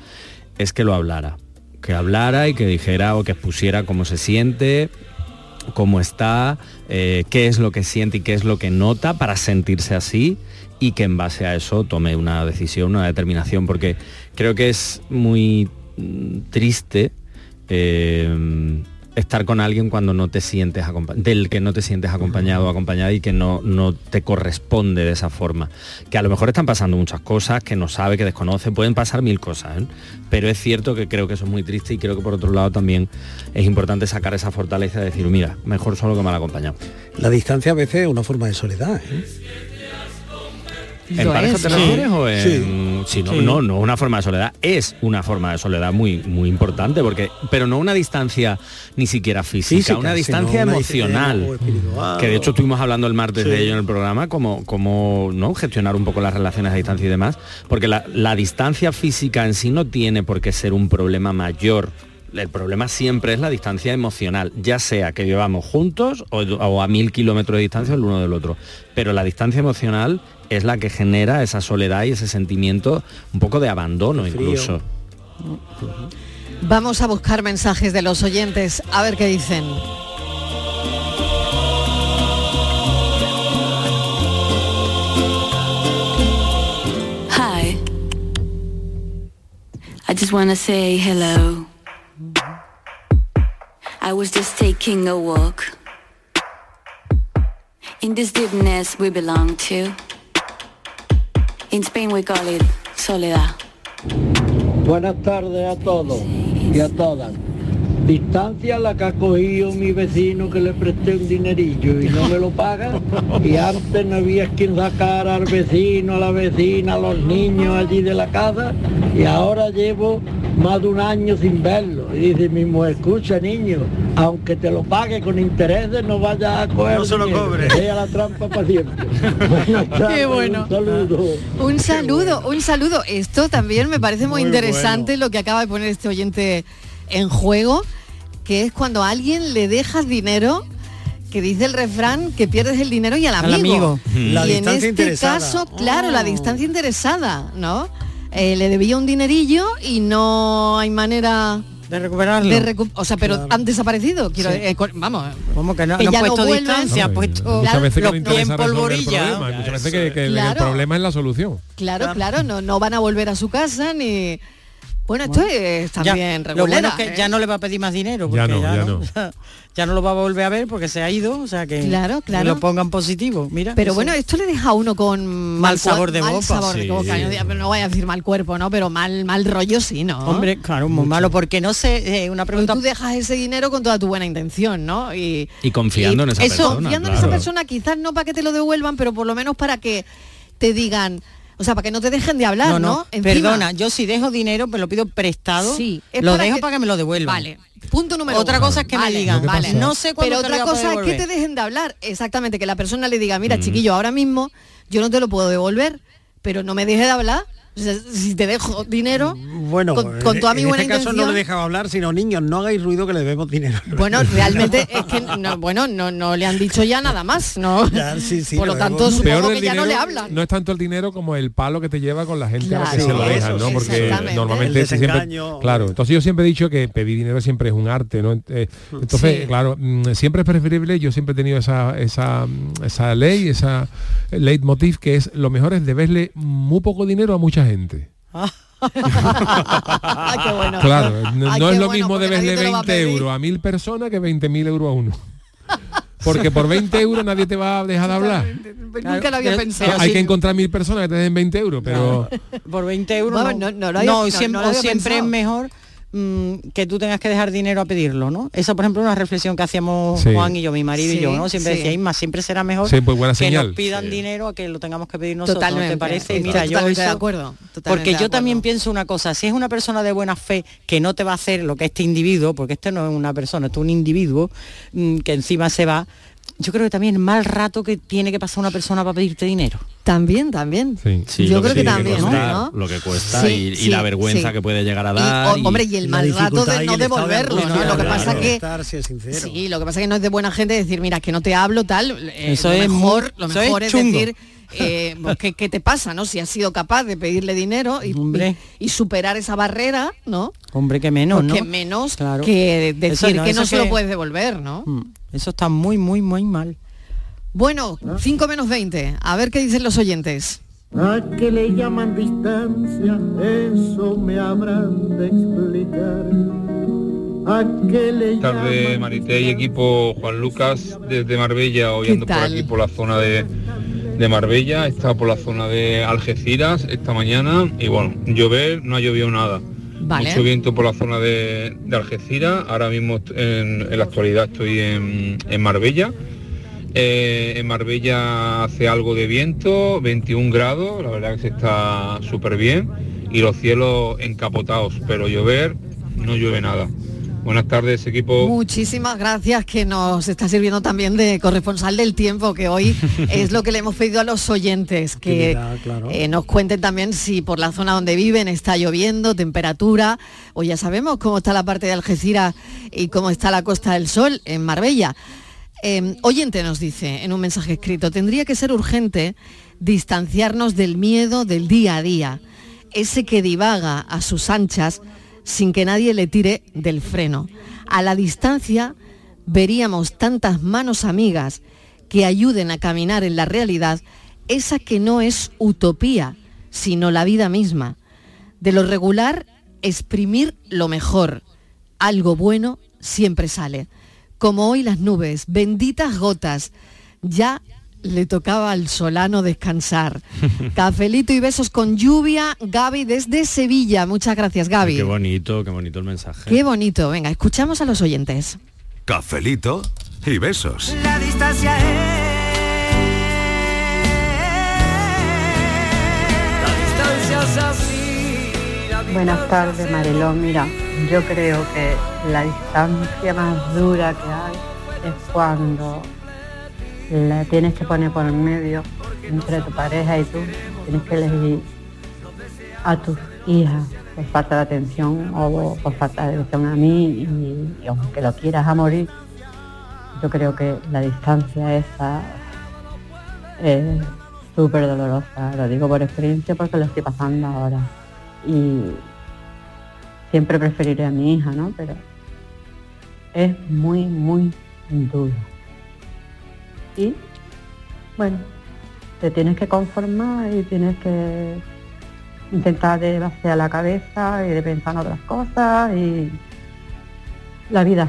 es que lo hablara. Que hablara y que dijera o que expusiera cómo se siente, cómo está, eh, qué es lo que siente y qué es lo que nota para sentirse así y que en base a eso tome una decisión, una determinación, porque creo que es muy mm, triste eh, estar con alguien cuando no te sientes del que no te sientes acompañado o acompañada y que no, no te corresponde de esa forma. Que a lo mejor están pasando muchas cosas, que no sabe, que desconoce, pueden pasar mil cosas, ¿eh? pero es cierto que creo que eso es muy triste y creo que por otro lado también es importante sacar esa fortaleza de decir, mira, mejor solo que mal acompañado. La distancia a veces es una forma de soledad. ¿eh? ¿En pareja es, te ¿no? refieres o en...? Sí. Sí, no, Sí. no, no una forma de soledad, es una forma de soledad muy, muy importante, porque, pero no una distancia ni siquiera física, Física, una distancia una emocional. Que de hecho estuvimos hablando el martes Sí. de ello en el programa, como, como ¿no? gestionar un poco las relaciones a distancia y demás, porque la, la distancia física en sí no tiene por qué ser un problema mayor. El problema siempre es la distancia emocional, ya sea que vivamos juntos o, o a mil kilómetros de distancia el uno del otro. Pero la distancia emocional es la que genera esa soledad y ese sentimiento un poco de abandono incluso. Vamos a buscar mensajes de los oyentes, a ver qué dicen. Hi. I just want to say hello. I was just taking a walk. In this deepness we belong to. In Spain we call it soledad. Buenas tardes a todos y a todas. Distancia la que ha cogido mi vecino que le presté un dinerillo y no me lo paga. Y antes no había quien sacar al vecino, a la vecina, a los niños allí de la casa. Y ahora llevo más de un año sin verlo. Y dice mi mujer, escucha niño, aunque te lo pague con intereses, no vayas a coger No se lo dinero, cobre. sea la trampa para siempre. [LAUGHS] Tardes, Qué bueno. Un saludo. Un saludo, un saludo. Esto también me parece muy, Muy interesante lo que acaba de poner este oyente en juego, que es cuando a alguien le dejas dinero que dice el refrán que pierdes el dinero y al Al amigo. amigo. Y La en distancia este interesada. caso, claro, la Oh. distancia interesada, ¿no? Eh, le debía un dinerillo y no hay manera de recuperarlo. de recu- o sea, pero han desaparecido. Quiero, Sí. eh, vamos, Como que no, que no ya ha puesto no distancia, ha No, puesto muchas Claro, veces que pies en resolver el polvorilla. problema, muchas veces que, que el- el Claro. problema es la solución. Claro, claro, no, no van a volver a su casa ni. Bueno, esto es Ya, también lo bueno es que ¿eh? ya no le va a pedir más dinero porque Ya no, ya, ya no, no. [LAUGHS] ya no lo va a volver a ver porque se ha ido o sea que Claro, que claro. lo pongan positivo mira Pero eso. bueno, esto le deja a uno con Mal sabor de mal boca. sabor de Sí. boca. No, no voy a decir mal cuerpo, ¿no? Pero mal, mal rollo sí, ¿no? hombre claro muy malo porque no sé eh, una Porque pregunta tú dejas ese dinero con toda tu buena intención, ¿no? Y, Y confiando en esa eso, persona. confiando en esa persona, quizás no para que te lo devuelvan, pero por lo menos para que te digan, o sea, para que no te dejen de hablar, no ¿no? no Encima. perdona yo si dejo dinero me lo pido prestado Sí, lo para dejo que- para que me lo devuelvan Vale. Punto número otra uno. cosa es que Vale, me digan vale no sé cuándo Pero te otra cosa es que te dejen de hablar. Exactamente, que la persona le diga, mira, Mm. chiquillo, ahora mismo yo no te lo puedo devolver, pero no me deje de hablar. Si te dejo dinero, Bueno, con, con toda mi en buena este caso no le dejaba hablar, sino niños, no hagáis ruido que le debemos dinero. [LAUGHS] Bueno, [LAUGHS] realmente es que no, bueno, no, no le han dicho ya nada más, ¿no? Ya, sí, sí, Por lo lo tanto, supongo Peor que ya dinero no le hablan. no es tanto el dinero como el palo que te lleva con la gente a la que se lo dejan, ¿no? Porque normalmente El siempre, desengaño. claro, entonces yo siempre he dicho que pedir dinero siempre es un arte, ¿no? Eh, Entonces, Sí. claro, mm, siempre es preferible, yo siempre he tenido esa esa esa ley, esa leitmotiv que es lo mejor es deberle muy poco dinero a mucha gente. [LAUGHS] Ay, qué bueno. Claro, no, Ay, no qué es lo bueno, mismo deberle nadie te lo va a 20 pedir. euros a mil personas que 20.000 euros a uno. Porque por 20 euros nadie te va a dejar de hablar. Nunca lo había pero- pensado. pero Hay sí- que encontrar mil personas que te den 20 euros, pero por 20 euros Bueno, no, no- no lo había- no- siempre, no lo había siempre es mejor mm, que tú tengas que dejar dinero a pedirlo, ¿no? Esa, por ejemplo, una reflexión que hacíamos Sí. Juan y yo, mi marido y yo, ¿no? Siempre sí. decía, siempre será mejor Sí, pues buena que señal. nos pidan Sí. dinero a que lo tengamos que pedir nosotros, ¿no Totalmente. te parece? Mira, yo totalmente de eso- acuerdo. totalmente porque yo también pienso una cosa, si es una persona de buena fe que no te va a hacer lo que este individuo, porque este no es una persona, este es un individuo mm, que encima se va, yo creo que también mal rato que tiene que pasar una persona para pedirte dinero. También, también. sí. Sí, Yo lo creo que también, ¿no? Lo que cuesta Sí, y, la vergüenza sí. que puede llegar a Y, dar. o- y- hombre, y el mal rato de no estado de devolverlo, ¿no? Lo que claro, pasa que estar, si es sincero. Sí, lo que pasa es que no es de buena gente decir, mira, es que no te hablo tal. eh, Eso lo es mejor, muy- lo eso mejor es es, decir, [LAUGHS] eh, pues, ¿qué, qué te pasa, no? Si has sido capaz de pedirle dinero y, Hombre. y- y superar esa barrera, ¿no? Hombre, que menos, Pues ¿no? que menos Claro. que decir no, que no se lo puedes devolver, ¿no? Eso está muy, muy, muy mal. Bueno, 5 menos 20. A ver qué dicen los oyentes. ¿A qué le llaman distancia? Eso me habrán de explicar. ¿A qué le tarde llaman Marité y equipo Juan Lucas desde Marbella, hoy ando por aquí por la zona de, de Marbella, estado por la zona de Algeciras esta mañana y bueno, llover no ha llovido nada. Vale. Mucho viento por la zona de, Algeciras, ahora mismo en, la actualidad estoy en, en Marbella. Eh, en Marbella hace algo de viento, 21 grados, la verdad que se está súper bien y los cielos encapotados, pero llover no llueve nada. Buenas tardes equipo. Muchísimas gracias que nos está sirviendo también de corresponsal del tiempo, que hoy [LAUGHS] es lo que le hemos pedido a los oyentes, que Actividad, claro. eh, nos cuenten también si por la zona donde viven está lloviendo, temperatura, o ya sabemos cómo está la parte de Algeciras y cómo está la Costa del Sol en Marbella. Eh, oyente nos dice en un mensaje escrito, tendría que ser urgente distanciarnos del miedo del día a día, ese que divaga a sus anchas sin que nadie le tire del freno. A la distancia veríamos tantas manos amigas que ayuden a caminar en la realidad, esa que no es utopía, sino la vida misma. De lo regular, exprimir lo mejor. Algo bueno siempre sale. Como hoy las nubes, benditas gotas. Ya le tocaba al solano descansar. [LAUGHS] Cafelito y besos con lluvia, Gaby desde Sevilla. Muchas gracias, Gaby. Qué bonito, qué bonito el mensaje. Qué bonito. Venga, escuchamos a los oyentes. Cafelito y besos. La distancia es. La distancia es así. la Buenas tardes, Marilón. Mira, yo creo que la distancia más dura que hay es cuando la tienes que poner por el medio entre tu pareja y tú. Tienes que elegir a tus hijas por falta de atención o por falta de atención a mí y, y aunque lo quieras a morir, yo creo que la distancia esa es súper dolorosa, lo digo por experiencia porque lo estoy pasando ahora. Y siempre preferiré a mi hija, ¿no? Pero es muy, muy duro. Y bueno, te tienes que conformar y tienes que intentar de vaciar la cabeza y de pensar en otras cosas y la vida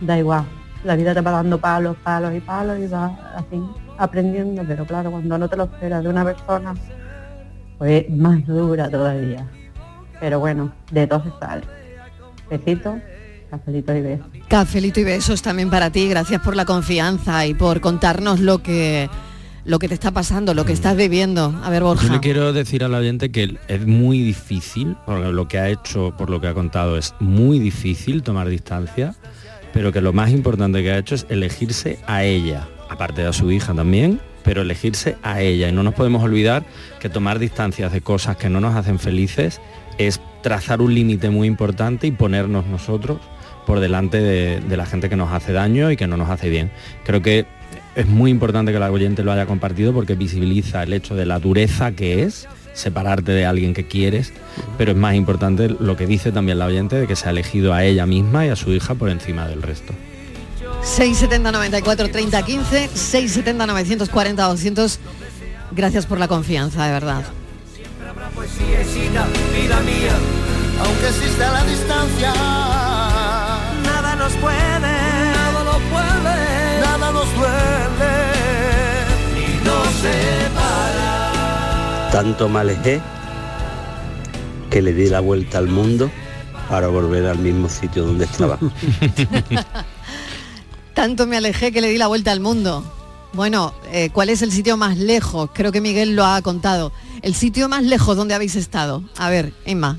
da igual. La vida te va dando palos, palos y palos y vas así aprendiendo, pero claro, cuando no te lo esperas de una persona, pues es más dura todavía. Pero bueno, de todo se sale. Besito, cafelito y besos. Cafelito y besos también para ti. Gracias por la confianza y por contarnos lo que lo que te está pasando, lo que estás viviendo. A ver, Yo Borja. le quiero decir al oyente que es muy difícil, porque lo que ha hecho, por lo que ha contado, es muy difícil tomar distancia, pero que lo más importante que ha hecho es elegirse a ella, aparte de a su hija también, pero elegirse a ella. Y no nos podemos olvidar que tomar distancias de cosas que no nos hacen felices es trazar un límite muy importante y ponernos nosotros por delante de, de la gente que nos hace daño y que no nos hace bien. Creo que es muy importante que el oyente lo haya compartido porque visibiliza el hecho de la dureza que es separarte de alguien que quieres, pero es más importante lo que dice también la oyente de que se ha elegido a ella misma y a su hija por encima del resto. 670 94 30 15, 670 940 200. Gracias por la confianza, de verdad. Poesía y cita, vida mía, aunque exista la distancia, nos puede, nada nos puede, nada nos duele y nos separa. Tanto me alejé que le di la vuelta al mundo para volver al mismo sitio donde estaba. [LAUGHS] Tanto me alejé que le di la vuelta al mundo. Bueno, eh, ¿cuál es el sitio más lejos? Creo que Miguel lo ha contado. El sitio más lejos donde habéis estado. A ver, Emma.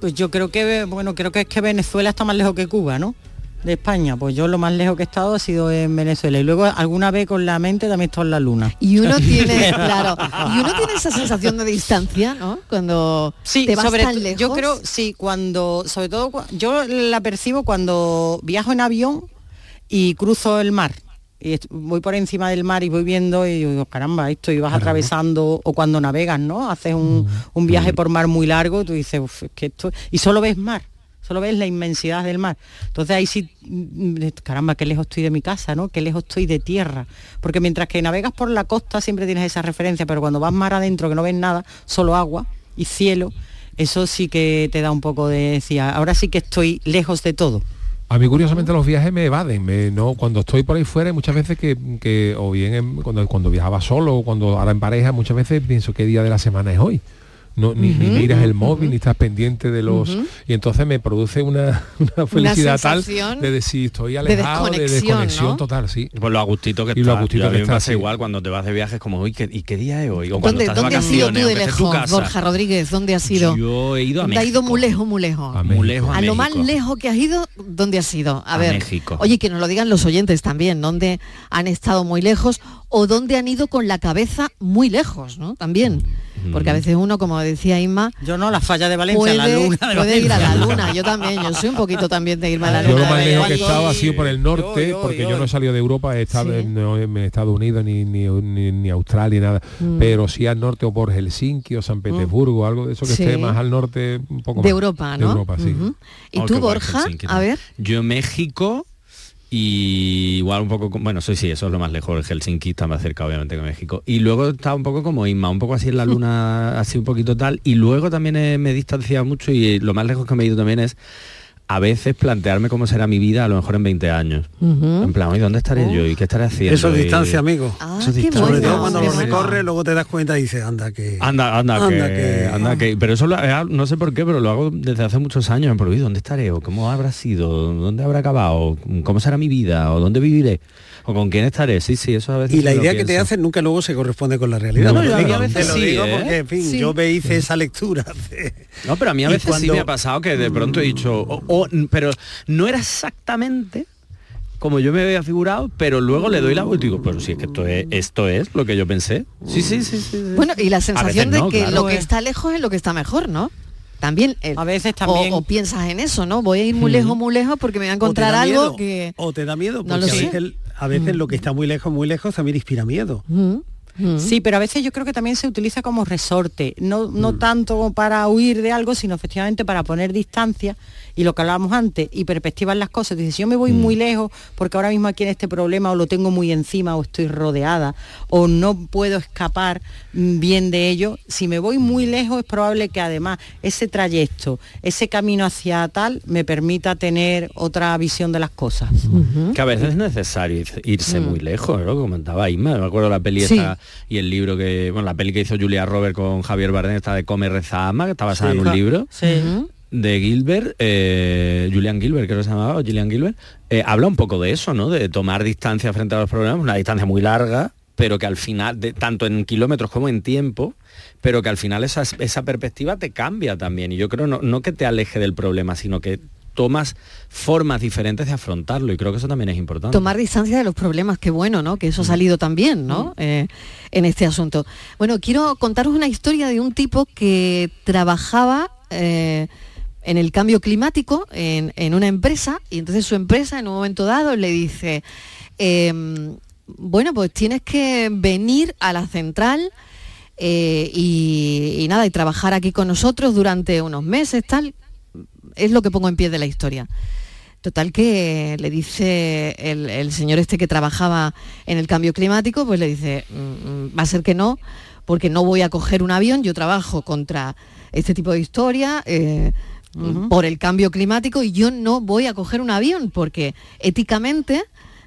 Pues yo creo que, bueno, creo que es que Venezuela está más lejos que Cuba, ¿no? De España. Pues yo lo más lejos que he estado ha sido en Venezuela. Y luego alguna vez con la mente también he estado en la luna. Y uno [LAUGHS] tiene, claro, y uno tiene esa sensación de distancia, ¿no? Cuando Sí, te vas sobre tan lejos. yo creo, sí, cuando, sobre todo, yo la percibo cuando viajo en avión y cruzo el mar. Y voy por encima del mar y voy viendo y digo, caramba, esto y vas atravesando, o cuando navegas, ¿no? Haces un, un viaje por mar muy largo, tú dices, "Uf, es que esto, y solo ves mar, solo ves la inmensidad del mar. Entonces ahí sí, mm, caramba, qué lejos estoy de mi casa, ¿no? Qué lejos estoy de tierra. Porque mientras que navegas por la costa siempre tienes esa referencia, pero cuando vas mar adentro que no ves nada, solo agua y cielo, eso sí que te da un poco de decía, ahora sí que estoy lejos de todo. A mí curiosamente los viajes me evaden, me- no, cuando estoy por ahí fuera muchas veces que, o bien en- cuando, cuando viajaba solo o cuando ahora en pareja, muchas veces pienso qué día de la semana es hoy. No, ni, ni miras el móvil, ni estás pendiente de los... Y entonces me produce una, [LAUGHS] una felicidad tal de decir estoy de alejado, de desconexión, desconexión, ¿no? total, sí. Pues lo agustito que Y lo está. agustito Yo a mí que me está, pasa sí. igual cuando te vas de viajes como, uy, ¿qué- ¿y qué día es hoy? O cuando ¿Dónde, estás de dónde has ido tú de lejos. Borja Rodríguez? ¿Dónde has ido? Yo he ido a ¿Dónde ha México. ido muy lejos, muy lejos? Muy lejos a A lo más México. lejos que has ido, ¿dónde has ido? A, A ver. México. Oye, que nos lo digan los oyentes también, ¿dónde han estado muy lejos o dónde han ido con la cabeza muy lejos, ¿no? También. Porque a veces uno, como decía Inma, Yo no, la falla de Valencia, puede, la luna de puede ir a la luna. Yo también, yo soy un poquito también de irme a la Yo luna. lo más de lejos que he estado ha sido por el norte, porque yo no he salido de Europa, he estado en, no en Estados Unidos ni, ni, ni, ni Australia, nada, Mm. pero sí al norte o por Helsinki o San Petersburgo, algo de eso que Sí. esté más al norte, un poco De más. Europa, De ¿no? Europa, sí. ¿Y tú, Borja? Helsinki A ver. Yo México y igual un poco, bueno, sí, sí, eso es lo más lejos, el Helsinki está más cerca obviamente que México. Y luego está un poco como Inma, un poco así en la luna, [LAUGHS] así un poquito tal. Y luego también he- me he distanciado mucho y lo más lejos que me he ido también es a veces plantearme cómo será mi vida a lo mejor en 20 años. En plan, ¿y dónde estaré yo? ¿Y qué estaré haciendo? Eso es Y- distancia, amigo. Ah, Eso es distancia. Sobre bueno, todo cuando lo recorres, luego te das cuenta y dices, anda que... Anda, anda, Anda que, que- anda que, pero eso lo, eh, no sé por qué, pero lo hago desde hace muchos años. Me pregunto, ¿dónde estaré? ¿O cómo habrá sido? ¿Dónde habrá acabado? ¿Cómo será mi vida? ¿O dónde viviré? ¿O con quién estaré? Sí, sí, eso a veces Y la idea que te hacen nunca luego se corresponde con la realidad. No, Te yo- a mí digo, a veces sí, digo ¿eh? porque, en fin, Sí. yo me hice esa lectura. No, pero a mí a veces sí me ha pasado que de pronto he dicho, o- o- pero no era exactamente como yo me había figurado, pero luego le doy la vuelta y digo, pero si es que esto es, esto es lo que yo pensé. Sí, sí, sí, sí. sí. Bueno, y la sensación de no, que claro. lo que está lejos es lo que está mejor, ¿no? También eh, A veces o- también- o, piensas en eso no voy a ir muy Mm. lejos muy lejos porque me voy a encontrar algo miedo, que O te da miedo, No porque lo a veces, a veces lo que está muy lejos, muy lejos también inspira miedo. Sí, pero a veces yo creo que también se utiliza como resorte, no, no tanto para huir de algo, sino efectivamente para poner distancia y lo que hablábamos antes, y perspectiva en las cosas. Dices, si yo me voy muy lejos porque ahora mismo aquí en este problema o lo tengo muy encima o estoy rodeada o no puedo escapar mm, bien de ello, si me voy muy lejos es probable que además ese trayecto, ese camino hacia tal, me permita tener otra visión de las cosas. Que a veces es necesario ir- irse Mm. muy lejos, ¿no? Comentaba Isma, me acuerdo la peli Sí. esa y el libro que, bueno, la peli que hizo Julia Robert con Javier Bardem, esta de Come, Reza, Ama, que está basada Sí. en un libro Sí. de Gilbert, eh, Julian Gilbert, creo que se llamaba, o Gillian Gilbert, eh, habla un poco de eso, ¿no? De tomar distancia frente a los problemas, una distancia muy larga, pero que al final, de, tanto en kilómetros como en tiempo, pero que al final esa, esa perspectiva te cambia también. Y yo creo no, no que te aleje del problema, sino que tomas formas diferentes de afrontarlo y creo que eso también es importante. tomar distancia de los problemas, qué bueno, ¿no? Que eso ha salido también, ¿no? Eh, en este asunto. Bueno, quiero contaros una historia de un tipo que trabajaba eh, en el cambio climático en, en una empresa y entonces su empresa en un momento dado le dice, em, bueno, pues tienes que venir a la central eh, y, y nada, y trabajar aquí con nosotros durante unos meses, tal. Es lo que pongo en pie de la historia. Total que le dice el, el señor este que trabajaba en el cambio climático, pues le dice, "Mm, mm, va a ser que no, porque no voy a coger un avión, yo trabajo contra este tipo de historia eh, por el cambio climático y yo no voy a coger un avión porque éticamente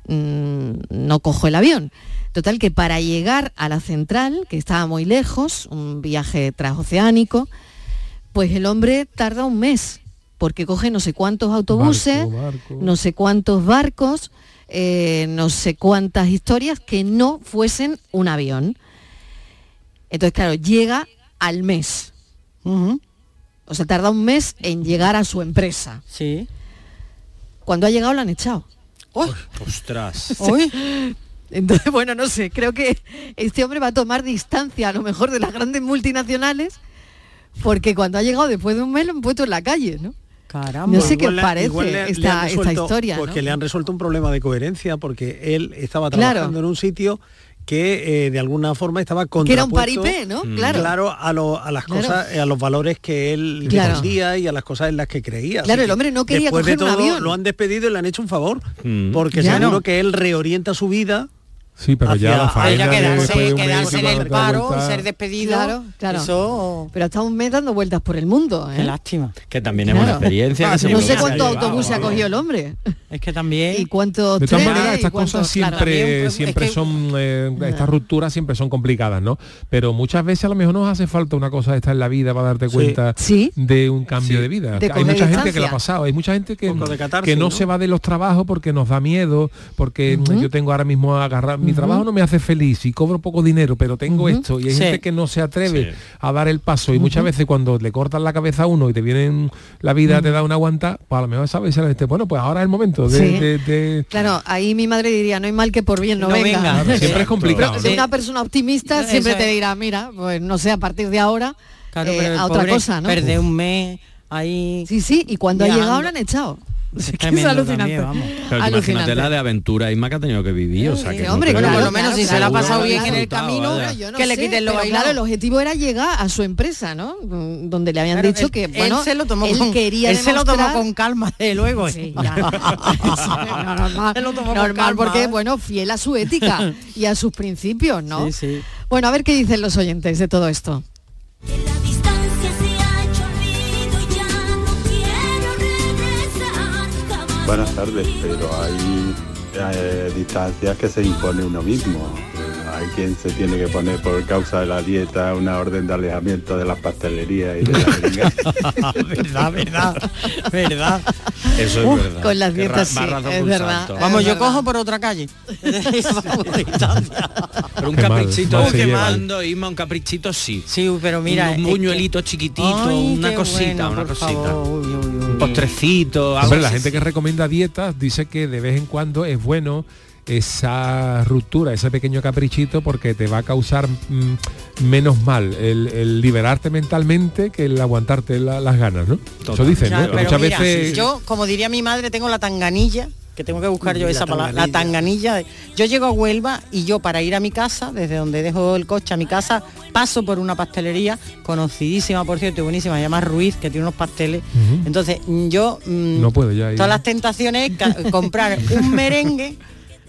mm, no cojo el avión. Total que para llegar a la central, que estaba muy lejos, un viaje transoceánico, pues el hombre tarda un mes, porque coge no sé cuántos autobuses, no sé cuántos barcos, eh, no sé cuántas historias que no fuesen un avión. Entonces, claro, llega al mes. O sea, tarda un mes en llegar a su empresa. Sí. Cuando ha llegado lo han echado. Ostras. [LAUGHS] Entonces, bueno, no sé, creo que este hombre va a tomar distancia a lo mejor de las grandes multinacionales porque cuando ha llegado después de un mes lo han puesto en la calle, ¿no? Caramba. No sé qué os parece igual le- le han esta, historia, ¿no? Porque le han resuelto un problema de coherencia, porque él estaba Claro. trabajando en un sitio que eh, de alguna forma estaba Que era un contrapuesto paripé, ¿no? Mm. Claro. a, lo- a las Claro. cosas, a los valores que él Claro. defendía y a las cosas en las que creía. Claro, Así el hombre no quería después de un todo, avión. Lo han despedido y le han hecho un favor, Mm. porque Ya seguro no. que él reorienta su vida. Sí, pero ya hacia- la faena de quedarse, de quedarse en el paro, vuelta- ser despedido. Claro, claro. Eso, Pero ha estado un mes dando vueltas por el mundo. ¿eh? qué lástima. Que también es una Claro. experiencia. que no sé que cuántos se ha cogido el hombre. Es que también. Y cuántos De todas maneras, estas cuántos- cosas claro. siempre, También, siempre es que- son, eh, estas rupturas siempre son complicadas, ¿no? Pero muchas veces a lo mejor nos hace falta una cosa de esta en la vida para darte cuenta Sí. de un cambio Sí. de vida. De hay mucha gente que lo ha pasado, hay mucha gente que, que no, ¿no? se va de los trabajos porque nos da miedo, porque yo tengo ahora mismo a agarrar, mi trabajo no me hace feliz y cobro poco dinero, pero tengo esto y hay Sí. gente que no se atreve Sí. a dar el paso y muchas veces cuando le cortan la cabeza a uno y te vienen la vida te da una aguanta, pues a lo mejor sabes este, bueno, pues ahora es el momento de, Sí. de- de- Claro, ahí mi madre diría, no hay mal que por bien no, No venga. venga. Claro, siempre es complicado. Pero una persona optimista Eso siempre es. te dirá, mira, pues no sé, a partir de ahora Claro, eh, a otra cosa, ¿no? Perder un mes ahí. Sí, sí, y cuando ha llegado lo han echado. Es que es alucinante. también, vamos. Pero Alucinante. imagínate la de aventura Isma que ha tenido que vivir. O sea, que Sí, no hombre, Bueno, que- por lo menos si se la ha pasado bien en el camino, no que le sé, quiten lo bailado. Claro, el objetivo era llegar a su empresa, ¿no? Donde le habían Claro, dicho él- que, él bueno, se lo tomó él con, quería él se lo tomó con calma, de luego. ¿eh? Sí. [LAUGHS] No, normal, Se lo tomó con normal calma, porque, ¿eh? bueno, fiel a su ética [LAUGHS] y a sus principios, ¿no? Sí, sí. Bueno, a ver qué dicen los oyentes de todo esto. Buenas tardes, pero hay eh, distancias que se impone uno mismo. Hay quien se tiene que poner por causa de la dieta una orden de alejamiento de las pastelerías y de la [LAUGHS] verdad, verdad, verdad. Eso es Uf, verdad. con las dietas sí, es verdad. santo. Vamos, Es yo verdad. cojo por otra calle. [LAUGHS] Pero un Qué caprichito mal cuando, Isma, un caprichito sí. Sí, pero mira. un buñuelito que- chiquitito, Ay, una cosita, bueno, una cosita. favor. Uy, uy, uy. Un postrecito, algo Hombre, la gente que recomienda dietas dice que de vez en cuando es bueno esa ruptura, ese pequeño caprichito, porque te va a causar mm, menos mal el, el liberarte mentalmente que el aguantarte la- las ganas, ¿no? Eso dicen, ¿no? pero Muchas mira, veces... yo, como diría mi madre, tengo la tanganilla, que tengo que buscar yo La esa palabra, la tanganilla. de- Yo llego a Huelva y yo para ir a mi casa, desde donde dejo el coche a mi casa, paso por una pastelería conocidísima, por cierto, y buenísima, se llama Ruiz, que tiene unos pasteles. Entonces, yo mm, No puedo ya ir. todas las tentaciones [LAUGHS] comprar un merengue,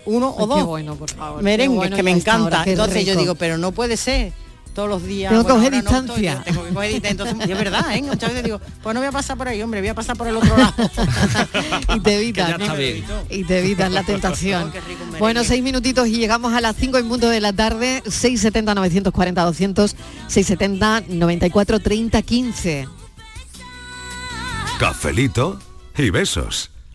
uno o Ay, dos. qué bueno, por favor, Merengues qué bueno que me encanta. Entonces yo rico. digo, pero no puede ser todos los días. Tengo que bueno, coger ahora no estoy, distancia. tengo que coger distancia. Entonces, es verdad, ¿eh? Muchas veces digo, pues no voy a pasar por ahí, hombre, voy a pasar por el otro lado. [LAUGHS] y te evitas, ¿no? y te evitas la tentación. [LAUGHS] Bueno, seis minutitos y llegamos a las 5 en punto de la tarde, 670 940 200, 670 94 30 15. Cafelito y besos.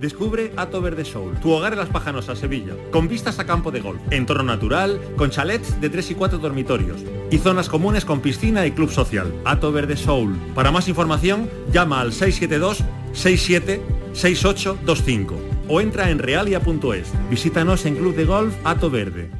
Descubre Ato Verde Soul, tu hogar en Las Pajanosas, Sevilla, con vistas a campo de golf, entorno natural, con chalets de 3 y 4 dormitorios y zonas comunes con piscina y club social. Ato Verde Soul. Para más información, llama al 672 67 6825 o entra en realia.es. Visítanos en Club de Golf Ato Verde.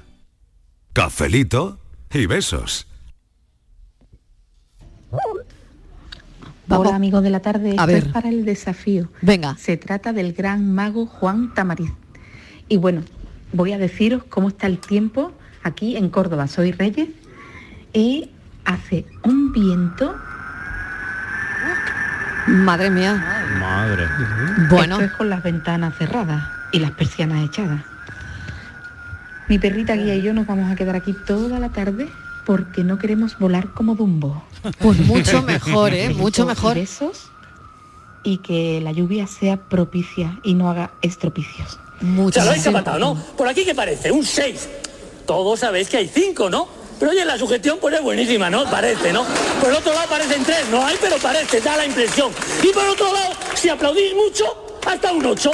Cafelito y besos. Hola amigos de la tarde, A esto ver. es para el desafío. Venga. Se trata del gran mago Juan Tamariz. Y bueno, voy a deciros cómo está el tiempo aquí en Córdoba. Soy Reyes y hace un viento. Madre mía. Madre. Bueno. Esto es con las ventanas cerradas y las persianas echadas. Mi perrita guía y yo nos vamos a quedar aquí toda la tarde porque no queremos volar como Dumbo. Pues mucho mejor, ¿eh? Mucho mejor. Besos y que la lluvia sea propicia y no haga estropicios. Se lo habéis matado, ¿no? Por aquí que parece, un 6. Todos sabéis que hay 5, ¿no? Pero oye, la sugestión pues es buenísima, ¿no? Parece, ¿no? Por el otro lado parecen 3, no hay, pero parece, da la impresión. Y por otro lado, si aplaudís mucho, hasta un 8.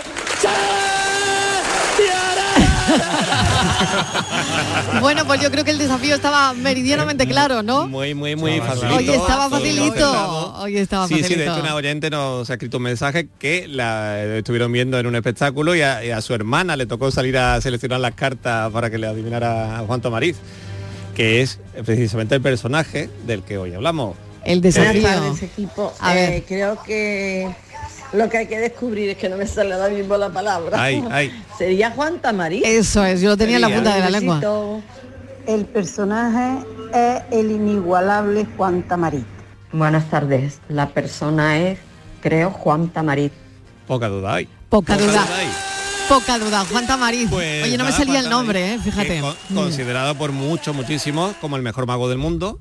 [LAUGHS] Bueno, pues yo creo que el desafío estaba meridianamente claro, ¿no? Muy, muy, muy facilito. Hoy estaba facilito. Hoy estaba Sí, sí, de facilito. hecho una oyente nos ha escrito un mensaje que la estuvieron viendo en un espectáculo y a, y a su hermana le tocó salir a seleccionar las cartas para que le adivinara a Juan Tomariz, que es precisamente el personaje del que hoy hablamos. El Buenas tardes, equipo. A ver. Eh, creo que Lo que hay que descubrir es que no me sale ahora mismo la palabra. Ay, ay. Sería Juan Tamarí. Eso es, yo lo tenía en la punta de la lengua. El personaje es el inigualable Juan Tamarit. Buenas tardes. La persona es, creo, Juan Tamarit. Poca duda hay. Poca duda. hay. Poca duda, Juan Tamarit. Pues Oye, no me salía el nombre, eh, fíjate. con-. Considerado por muchos, muchísimos, como el mejor mago del mundo,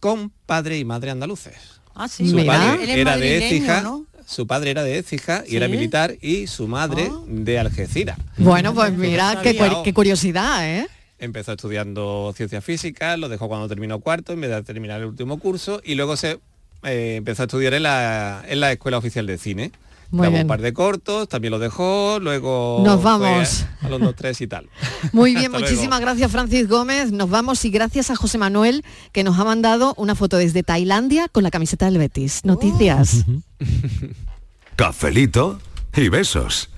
con padre y madre andaluces. Ah, sí. Su padre era de Écija, ¿no? Su padre era de Écija y era militar y su madre Ah. de Algeciras. Bueno, pues mira, qué, cu- qué curiosidad, ¿eh? Empezó estudiando ciencias físicas, lo dejó cuando terminó cuarto en vez de terminar el último curso y luego se eh, empezó a estudiar en la, en la Escuela Oficial de Cine. Muy bien. un par de cortos, también lo dejó, luego Nos vamos. a, a los dos, tres y tal. [LAUGHS] Muy bien, [LAUGHS] muchísimas luego. gracias Francis Gómez. Nos vamos y gracias a José Manuel que nos ha mandado una foto desde Tailandia con la camiseta del Betis. Noticias. [LAUGHS] Cafelito y besos.